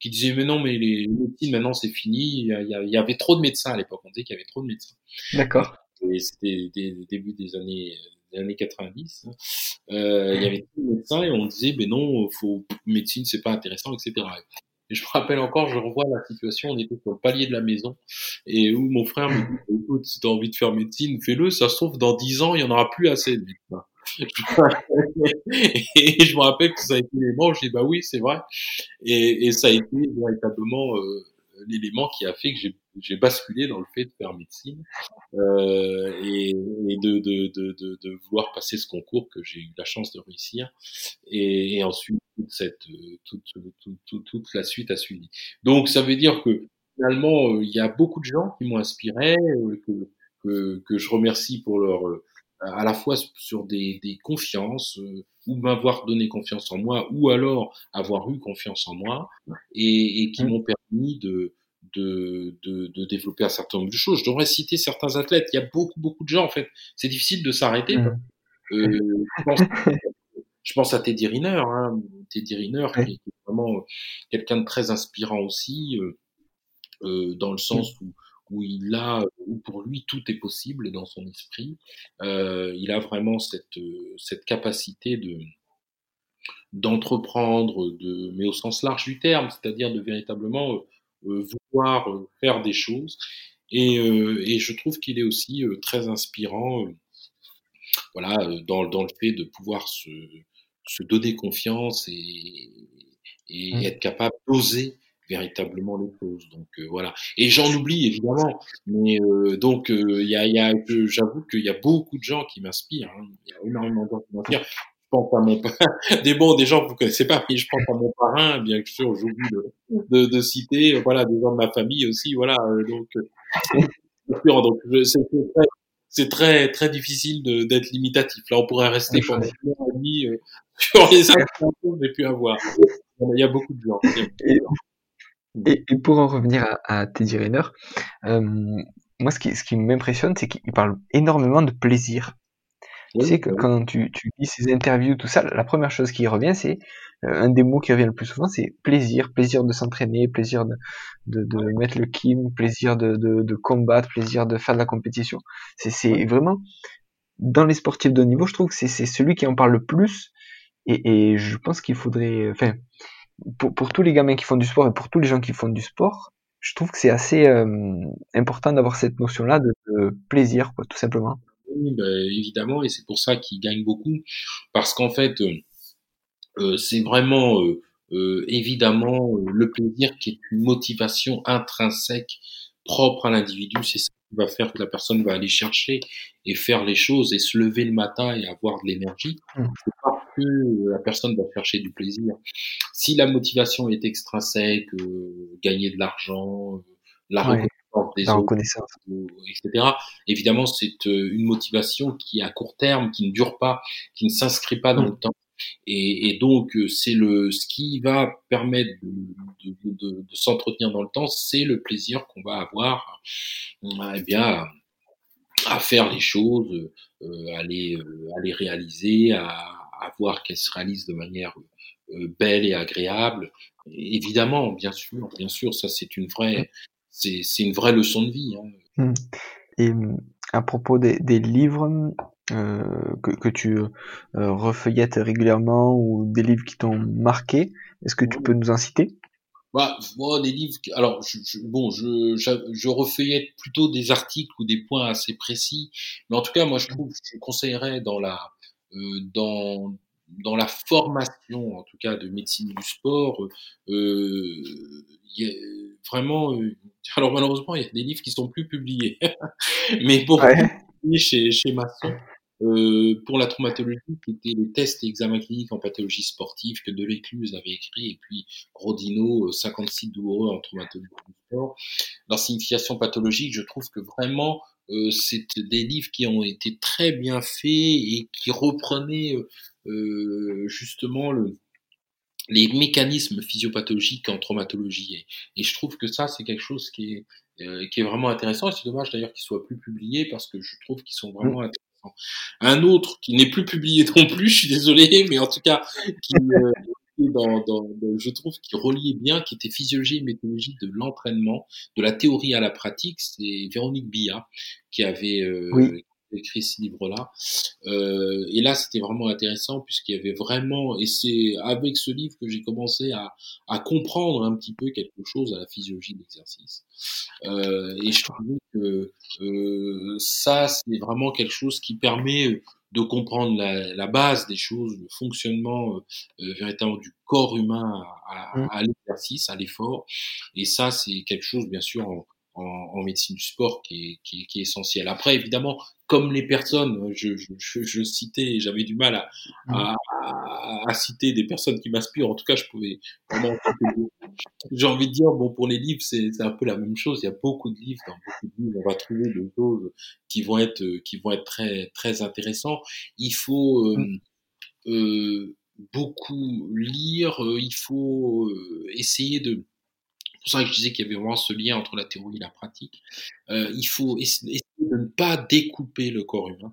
qui disait mais non, mais les, médecines maintenant c'est fini. Il y, il y, avait trop de médecins à l'époque. On disait qu'il y avait trop de médecins. D'accord. Et c'était des début des années des années 90. Hein. Euh, il y avait trop de médecins et on disait mais non, faut médecine c'est pas intéressant, etc. Et je me rappelle encore, je revois la situation, on était sur le palier de la maison, et où mon frère me dit, écoute, si tu as envie de faire médecine, fais-le, ça se trouve, dans dix ans, il y en aura plus assez <laughs> et je me rappelle que ça a été l'élément, je dis, bah oui, c'est vrai. Et, et, ça a été véritablement euh, l'élément qui a fait que j'ai basculé dans le fait de faire médecine euh, et, et de, de, de, de, vouloir passer ce concours que j'ai eu la chance de réussir. Et, et ensuite, toute, cette, toute, toute, toute, la suite a suivi. Donc, ça veut dire que finalement, euh, il y a beaucoup de gens qui m'ont inspiré, euh, que, que, que, je remercie pour leur euh, à la fois sur des, des confiances ou m'avoir donné confiance en moi ou alors avoir eu confiance en moi et, et qui mmh. m'ont permis de, de, de, de, développer un certain nombre de choses. Je devrais citer certains athlètes. Il y a beaucoup, beaucoup de gens, en fait. C'est difficile de s'arrêter. Mmh. Euh, je, pense, je, pense, à Teddy Riner. Hein. Teddy Riner, qui, est vraiment quelqu'un de très inspirant aussi, euh, euh, dans le sens où, où il a, où pour lui tout est possible dans son esprit. Euh, il a vraiment cette, cette capacité de d'entreprendre, de, mais au sens large du terme, c'est-à-dire de véritablement euh, vouloir faire des choses. Et, euh, et je trouve qu'il est aussi très inspirant, voilà, dans, dans le fait de pouvoir se, se donner confiance et, et mmh. être capable d'oser véritablement les choses. Donc euh, voilà. Et j'en oublie évidemment, mais euh, donc euh, il y a, y a j'avoue qu'il y a beaucoup de gens qui m'inspirent. Hein. Il y a énormément de gens qui m'inspirent. Je pense à mon <laughs> des bons, des gens que vous connaissez pas, mais je pense à mon parrain, bien sûr, j'oublie de, de, de, citer, voilà, des gens de ma famille aussi, voilà. donc donc c'est très, très difficile d'être limitatif. Là, on pourrait rester pendant une heure et demie <laughs> sur les informations que j'ai pu avoir. Il y a beaucoup de gens. Et, et, pour en revenir à, à Teddy Riner, euh, moi ce qui, ce qui m'impressionne, c'est qu'il parle énormément de plaisir. tu sais que quand tu, tu lis ses interviews, tout ça, la première chose qui revient, c'est euh, un des mots qui revient le plus souvent, c'est plaisir, plaisir de s'entraîner, plaisir de, de, de, mettre le kim, plaisir de, de, de, combattre, plaisir de faire de la compétition. C'est vraiment dans les sportifs de haut niveau, je trouve que c'est celui qui en parle le plus. Et, et je pense qu'il faudrait, enfin, pour, tous les gamins qui font du sport et pour tous les gens qui font du sport, je trouve que c'est assez euh, important d'avoir cette notion-là de, plaisir, quoi, tout simplement. Oui, ben, évidemment, et c'est pour ça qu'ils gagnent beaucoup, parce qu'en fait, euh, euh c'est vraiment évidemment le plaisir qui est une motivation intrinsèque propre à l'individu. C'est ça qui va faire que la personne va aller chercher et faire les choses et se lever le matin et avoir de l'énergie. Mmh. C'est parce que la personne va chercher du plaisir. Si la motivation est extrinsèque, euh, gagner de l'argent, euh, la reconnaissance des autres, euh, etc. Évidemment, c'est une motivation qui est à court terme, qui ne dure pas, qui ne s'inscrit pas dans mmh. le temps. Et, et, donc, c'est le ce qui va permettre de, de, de, de s'entretenir dans le temps, c'est le plaisir qu'on va avoir, eh bien, à faire les choses, euh, à, les, euh, à les réaliser, à, à voir qu'elles se réalisent de manière euh, belle et agréable. évidemment, bien sûr, bien sûr, ça c'est une vraie, c'est, c'est une vraie leçon de vie. Hein. Mmh. Et à propos des, des livres euh, que, que, tu euh, refeuillettes régulièrement ou des livres qui t'ont marqué, est-ce que tu peux nous en citer? Bah, moi, des livres. Alors, je, bon, je, je, refeuillette plutôt des articles ou des points assez précis, mais en tout cas, moi, je trouve, je conseillerais dans la, euh, dans, dans la formation, en tout cas, de médecine du sport, euh, y a vraiment. Euh, alors, malheureusement, il y a des livres qui sont plus publiés, <laughs> mais pour chez, chez Masson. Euh, pour la traumatologie, c'était les tests et examens cliniques en pathologie sportive que Delécluse avait écrit, et puis Rodino, 56 euh, douloureux en traumatologie du sport. Leur signification pathologique, je trouve que vraiment, euh, c'est des livres qui ont été très bien faits et qui reprenaient euh, justement le, les mécanismes physiopathologiques en traumatologie. Et, je trouve que ça, c'est quelque chose qui est, euh, qui est vraiment intéressant. Et c'est dommage d'ailleurs qu'ils soient plus publiés parce que je trouve qu'ils sont vraiment mmh. intéressants un autre qui n'est plus publié <laughs> non plus, je suis désolé, mais en tout cas, qui, euh, <laughs> dans, dans, je trouve qu'il reliait bien, qui était physiologie et méthodologie de l'entraînement, de la théorie à la pratique, c'est Véronique Billa qui avait euh, écrit ce livre-là. Euh, et là, c'était vraiment intéressant puisqu'il y avait vraiment, et c'est avec ce livre que j'ai commencé à, à, comprendre un petit peu quelque chose à la physiologie de l'exercice. Euh, et je trouve que euh, ça, c'est vraiment quelque chose qui permet de comprendre la, la, base des choses, le fonctionnement véritablement du corps humain à, à, à l'exercice, à l'effort. Et ça, c'est quelque chose, bien sûr, en, en, en, médecine du sport qui est, qui, qui est, essentiel. Après, évidemment, comme les personnes, je, je, je, je citais, j'avais du mal à, à, à, citer des personnes qui m'inspirent. En tout cas, je pouvais vraiment. J'ai envie de dire, bon, pour les livres, c'est un peu la même chose. Il y a beaucoup de livres. Dans beaucoup de livres, on va trouver des choses qui vont être, qui vont être très, très intéressants. Il faut euh, mm. euh, beaucoup lire. Euh, il faut euh, essayer de pour ça que je disais qu'il y avait vraiment ce lien entre la théorie et la pratique. Euh, il faut essayer de ne pas découper le corps humain.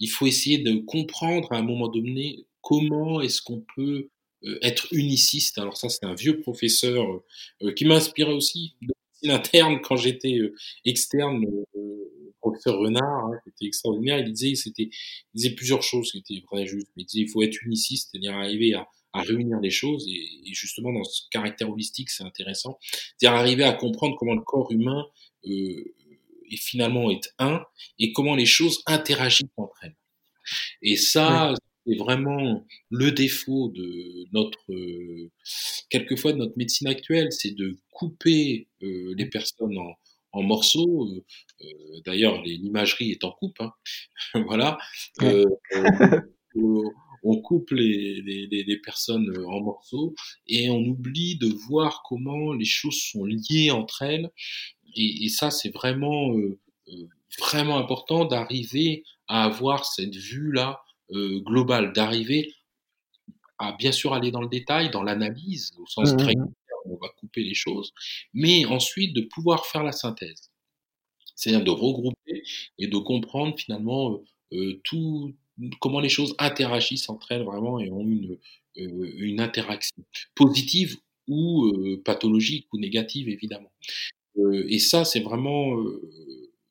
Il faut essayer de comprendre à un moment donné comment est-ce qu'on peut euh, être uniciste. Alors ça, c'est un vieux professeur euh, qui m'inspirait aussi interne quand j'étais externe. Le professeur Renard, hein, qui était extraordinaire, il disait, c'était, il disait plusieurs choses qui étaient très justes. Il disait, il faut être uniciste, c'est-à-dire arriver à, à réunir les choses et, et, justement dans ce caractère holistique, c'est intéressant, c'est-à-dire arriver à comprendre comment le corps humain euh, est finalement est un et comment les choses interagissent entre elles. Et ça, c'est vraiment le défaut de notre, euh, quelquefois de notre médecine actuelle, c'est de couper euh, les personnes en, en morceaux. Euh D'ailleurs, l'imagerie est en coupe. Hein. <laughs> voilà. <laughs> Euh, on coupe les, les, les, personnes en morceaux et on oublie de voir comment les choses sont liées entre elles. Et, et ça, c'est vraiment, euh, vraiment important d'arriver à avoir cette vue-là euh, globale, d'arriver à bien sûr aller dans le détail, dans l'analyse, au sens mmh, très mmh. on va couper les choses, mais ensuite de pouvoir faire la synthèse. C'est-à-dire de regrouper et de comprendre finalement euh, tout, comment les choses interagissent entre elles vraiment et ont une, euh, interaction positive ou euh, pathologique ou négative évidemment. Euh, et ça, c'est vraiment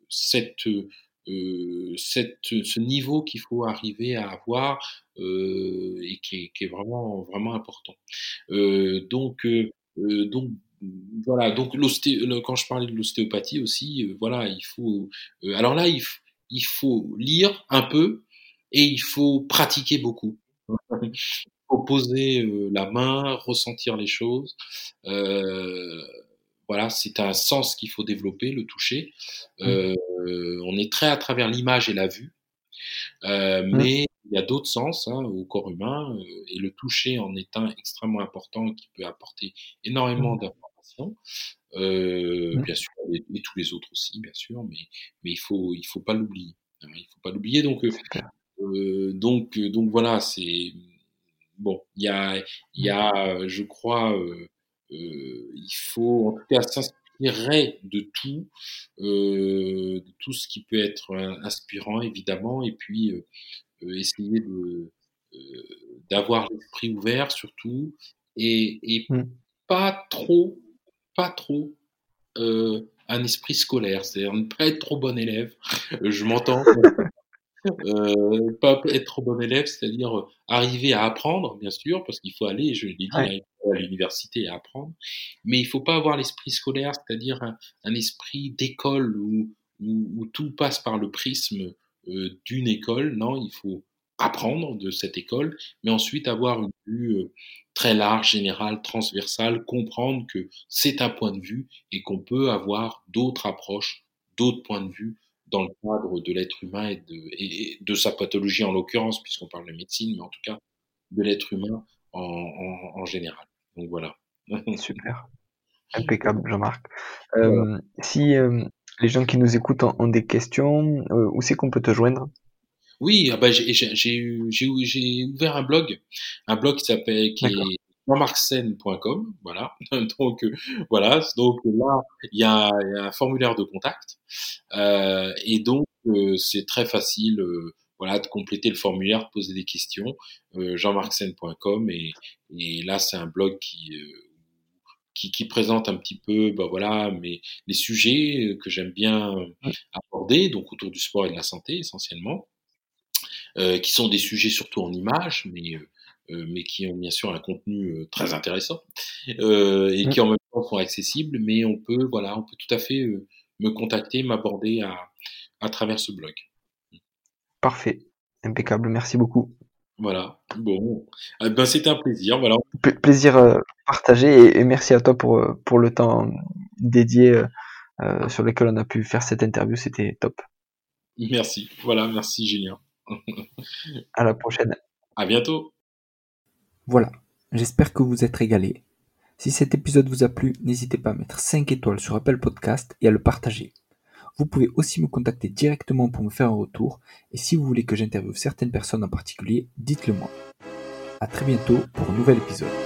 cette cette, ce niveau qu'il faut arriver à avoir et qui est, vraiment vraiment important. Donc donc voilà donc quand je parlais de l'ostéopathie aussi voilà il faut alors là il, il faut lire un peu et il faut pratiquer beaucoup. Il faut poser la main, ressentir les choses. Euh, voilà, c'est un sens qu'il faut développer, le toucher. Mmh. Euh, on est très à travers l'image et la vue, euh, mmh. mais il y a d'autres sens hein, au corps humain, euh, et le toucher en est un extrêmement important qui peut apporter énormément mmh. d'informations. Euh, bien sûr, et, et, tous les autres aussi, bien sûr, mais, mais il faut, il faut pas l'oublier. Hein, il faut pas l'oublier. Donc, euh, euh, donc, donc voilà, c'est bon. Il y a, il y a, je crois, euh, euh, il faut en tout cas s'inspirer de tout, euh, de tout ce qui peut être inspirant évidemment, et puis euh, euh essayer de euh, d'avoir l'esprit ouvert surtout, et, et mmh. pas trop, pas trop un esprit scolaire, c'est-à-dire ne pas être trop bon élève. Je m'entends. <laughs> Euh, pas être trop bon élève, c'est-à-dire euh, arriver à apprendre, bien sûr, parce qu'il faut aller, je l'ai dit, ouais. à l'université et apprendre, mais il faut pas avoir l'esprit scolaire, c'est-à-dire un, un, esprit d'école où, où, où, tout passe par le prisme euh, d'une école. Non, il faut apprendre de cette école, mais ensuite avoir une vue euh, très large, générale, transversale, comprendre que c'est un point de vue et qu'on peut avoir d'autres approches, d'autres points de vue dans le cadre de l'être humain et de, et de, sa pathologie en l'occurrence, puisqu'on parle de médecine, mais en tout cas de l'être humain en, en, en, général. Donc voilà. <laughs> Super. Impeccable, Jean-Marc. Euh. Si euh, les gens qui nous écoutent ont, ont des questions, euh, où c'est qu'on peut te joindre? Oui, ah bah, j'ai ouvert un blog, un blog qui s'appelle qui est jeanmarcsen.com, voilà. <laughs> donc euh, voilà, donc là il y, a, y a un formulaire de contact euh, et donc euh, c'est très facile, voilà, de compléter le formulaire, de poser des questions. Jeanmarcsen.com et, et là c'est un blog qui qui, qui, présente un petit peu, bah voilà, mais les sujets que j'aime bien aborder, donc autour du sport et de la santé essentiellement, euh, qui sont des sujets surtout en images, mais euh, mais qui ont bien sûr un contenu euh, très intéressant euh, et qui en même temps sont accessibles. Mais on peut, voilà, on peut tout à fait me contacter, m'aborder à, à travers ce blog. Parfait, impeccable, merci beaucoup. Voilà, bon, eh ben, c'était un plaisir. Voilà. plaisir euh, partagé et, et, merci à toi pour, pour le temps dédié euh, sur lequel on a pu faire cette interview, c'était top. Merci, voilà, merci Julien. <laughs> à la prochaine. À bientôt. Voilà, j'espère que vous êtes régalés. Si cet épisode vous a plu, n'hésitez pas à mettre 5 étoiles sur Apple Podcast et à le partager. Vous pouvez aussi me contacter directement pour me faire un retour et si vous voulez que j'interviewe certaines personnes en particulier, dites-le moi. À très bientôt pour un nouvel épisode.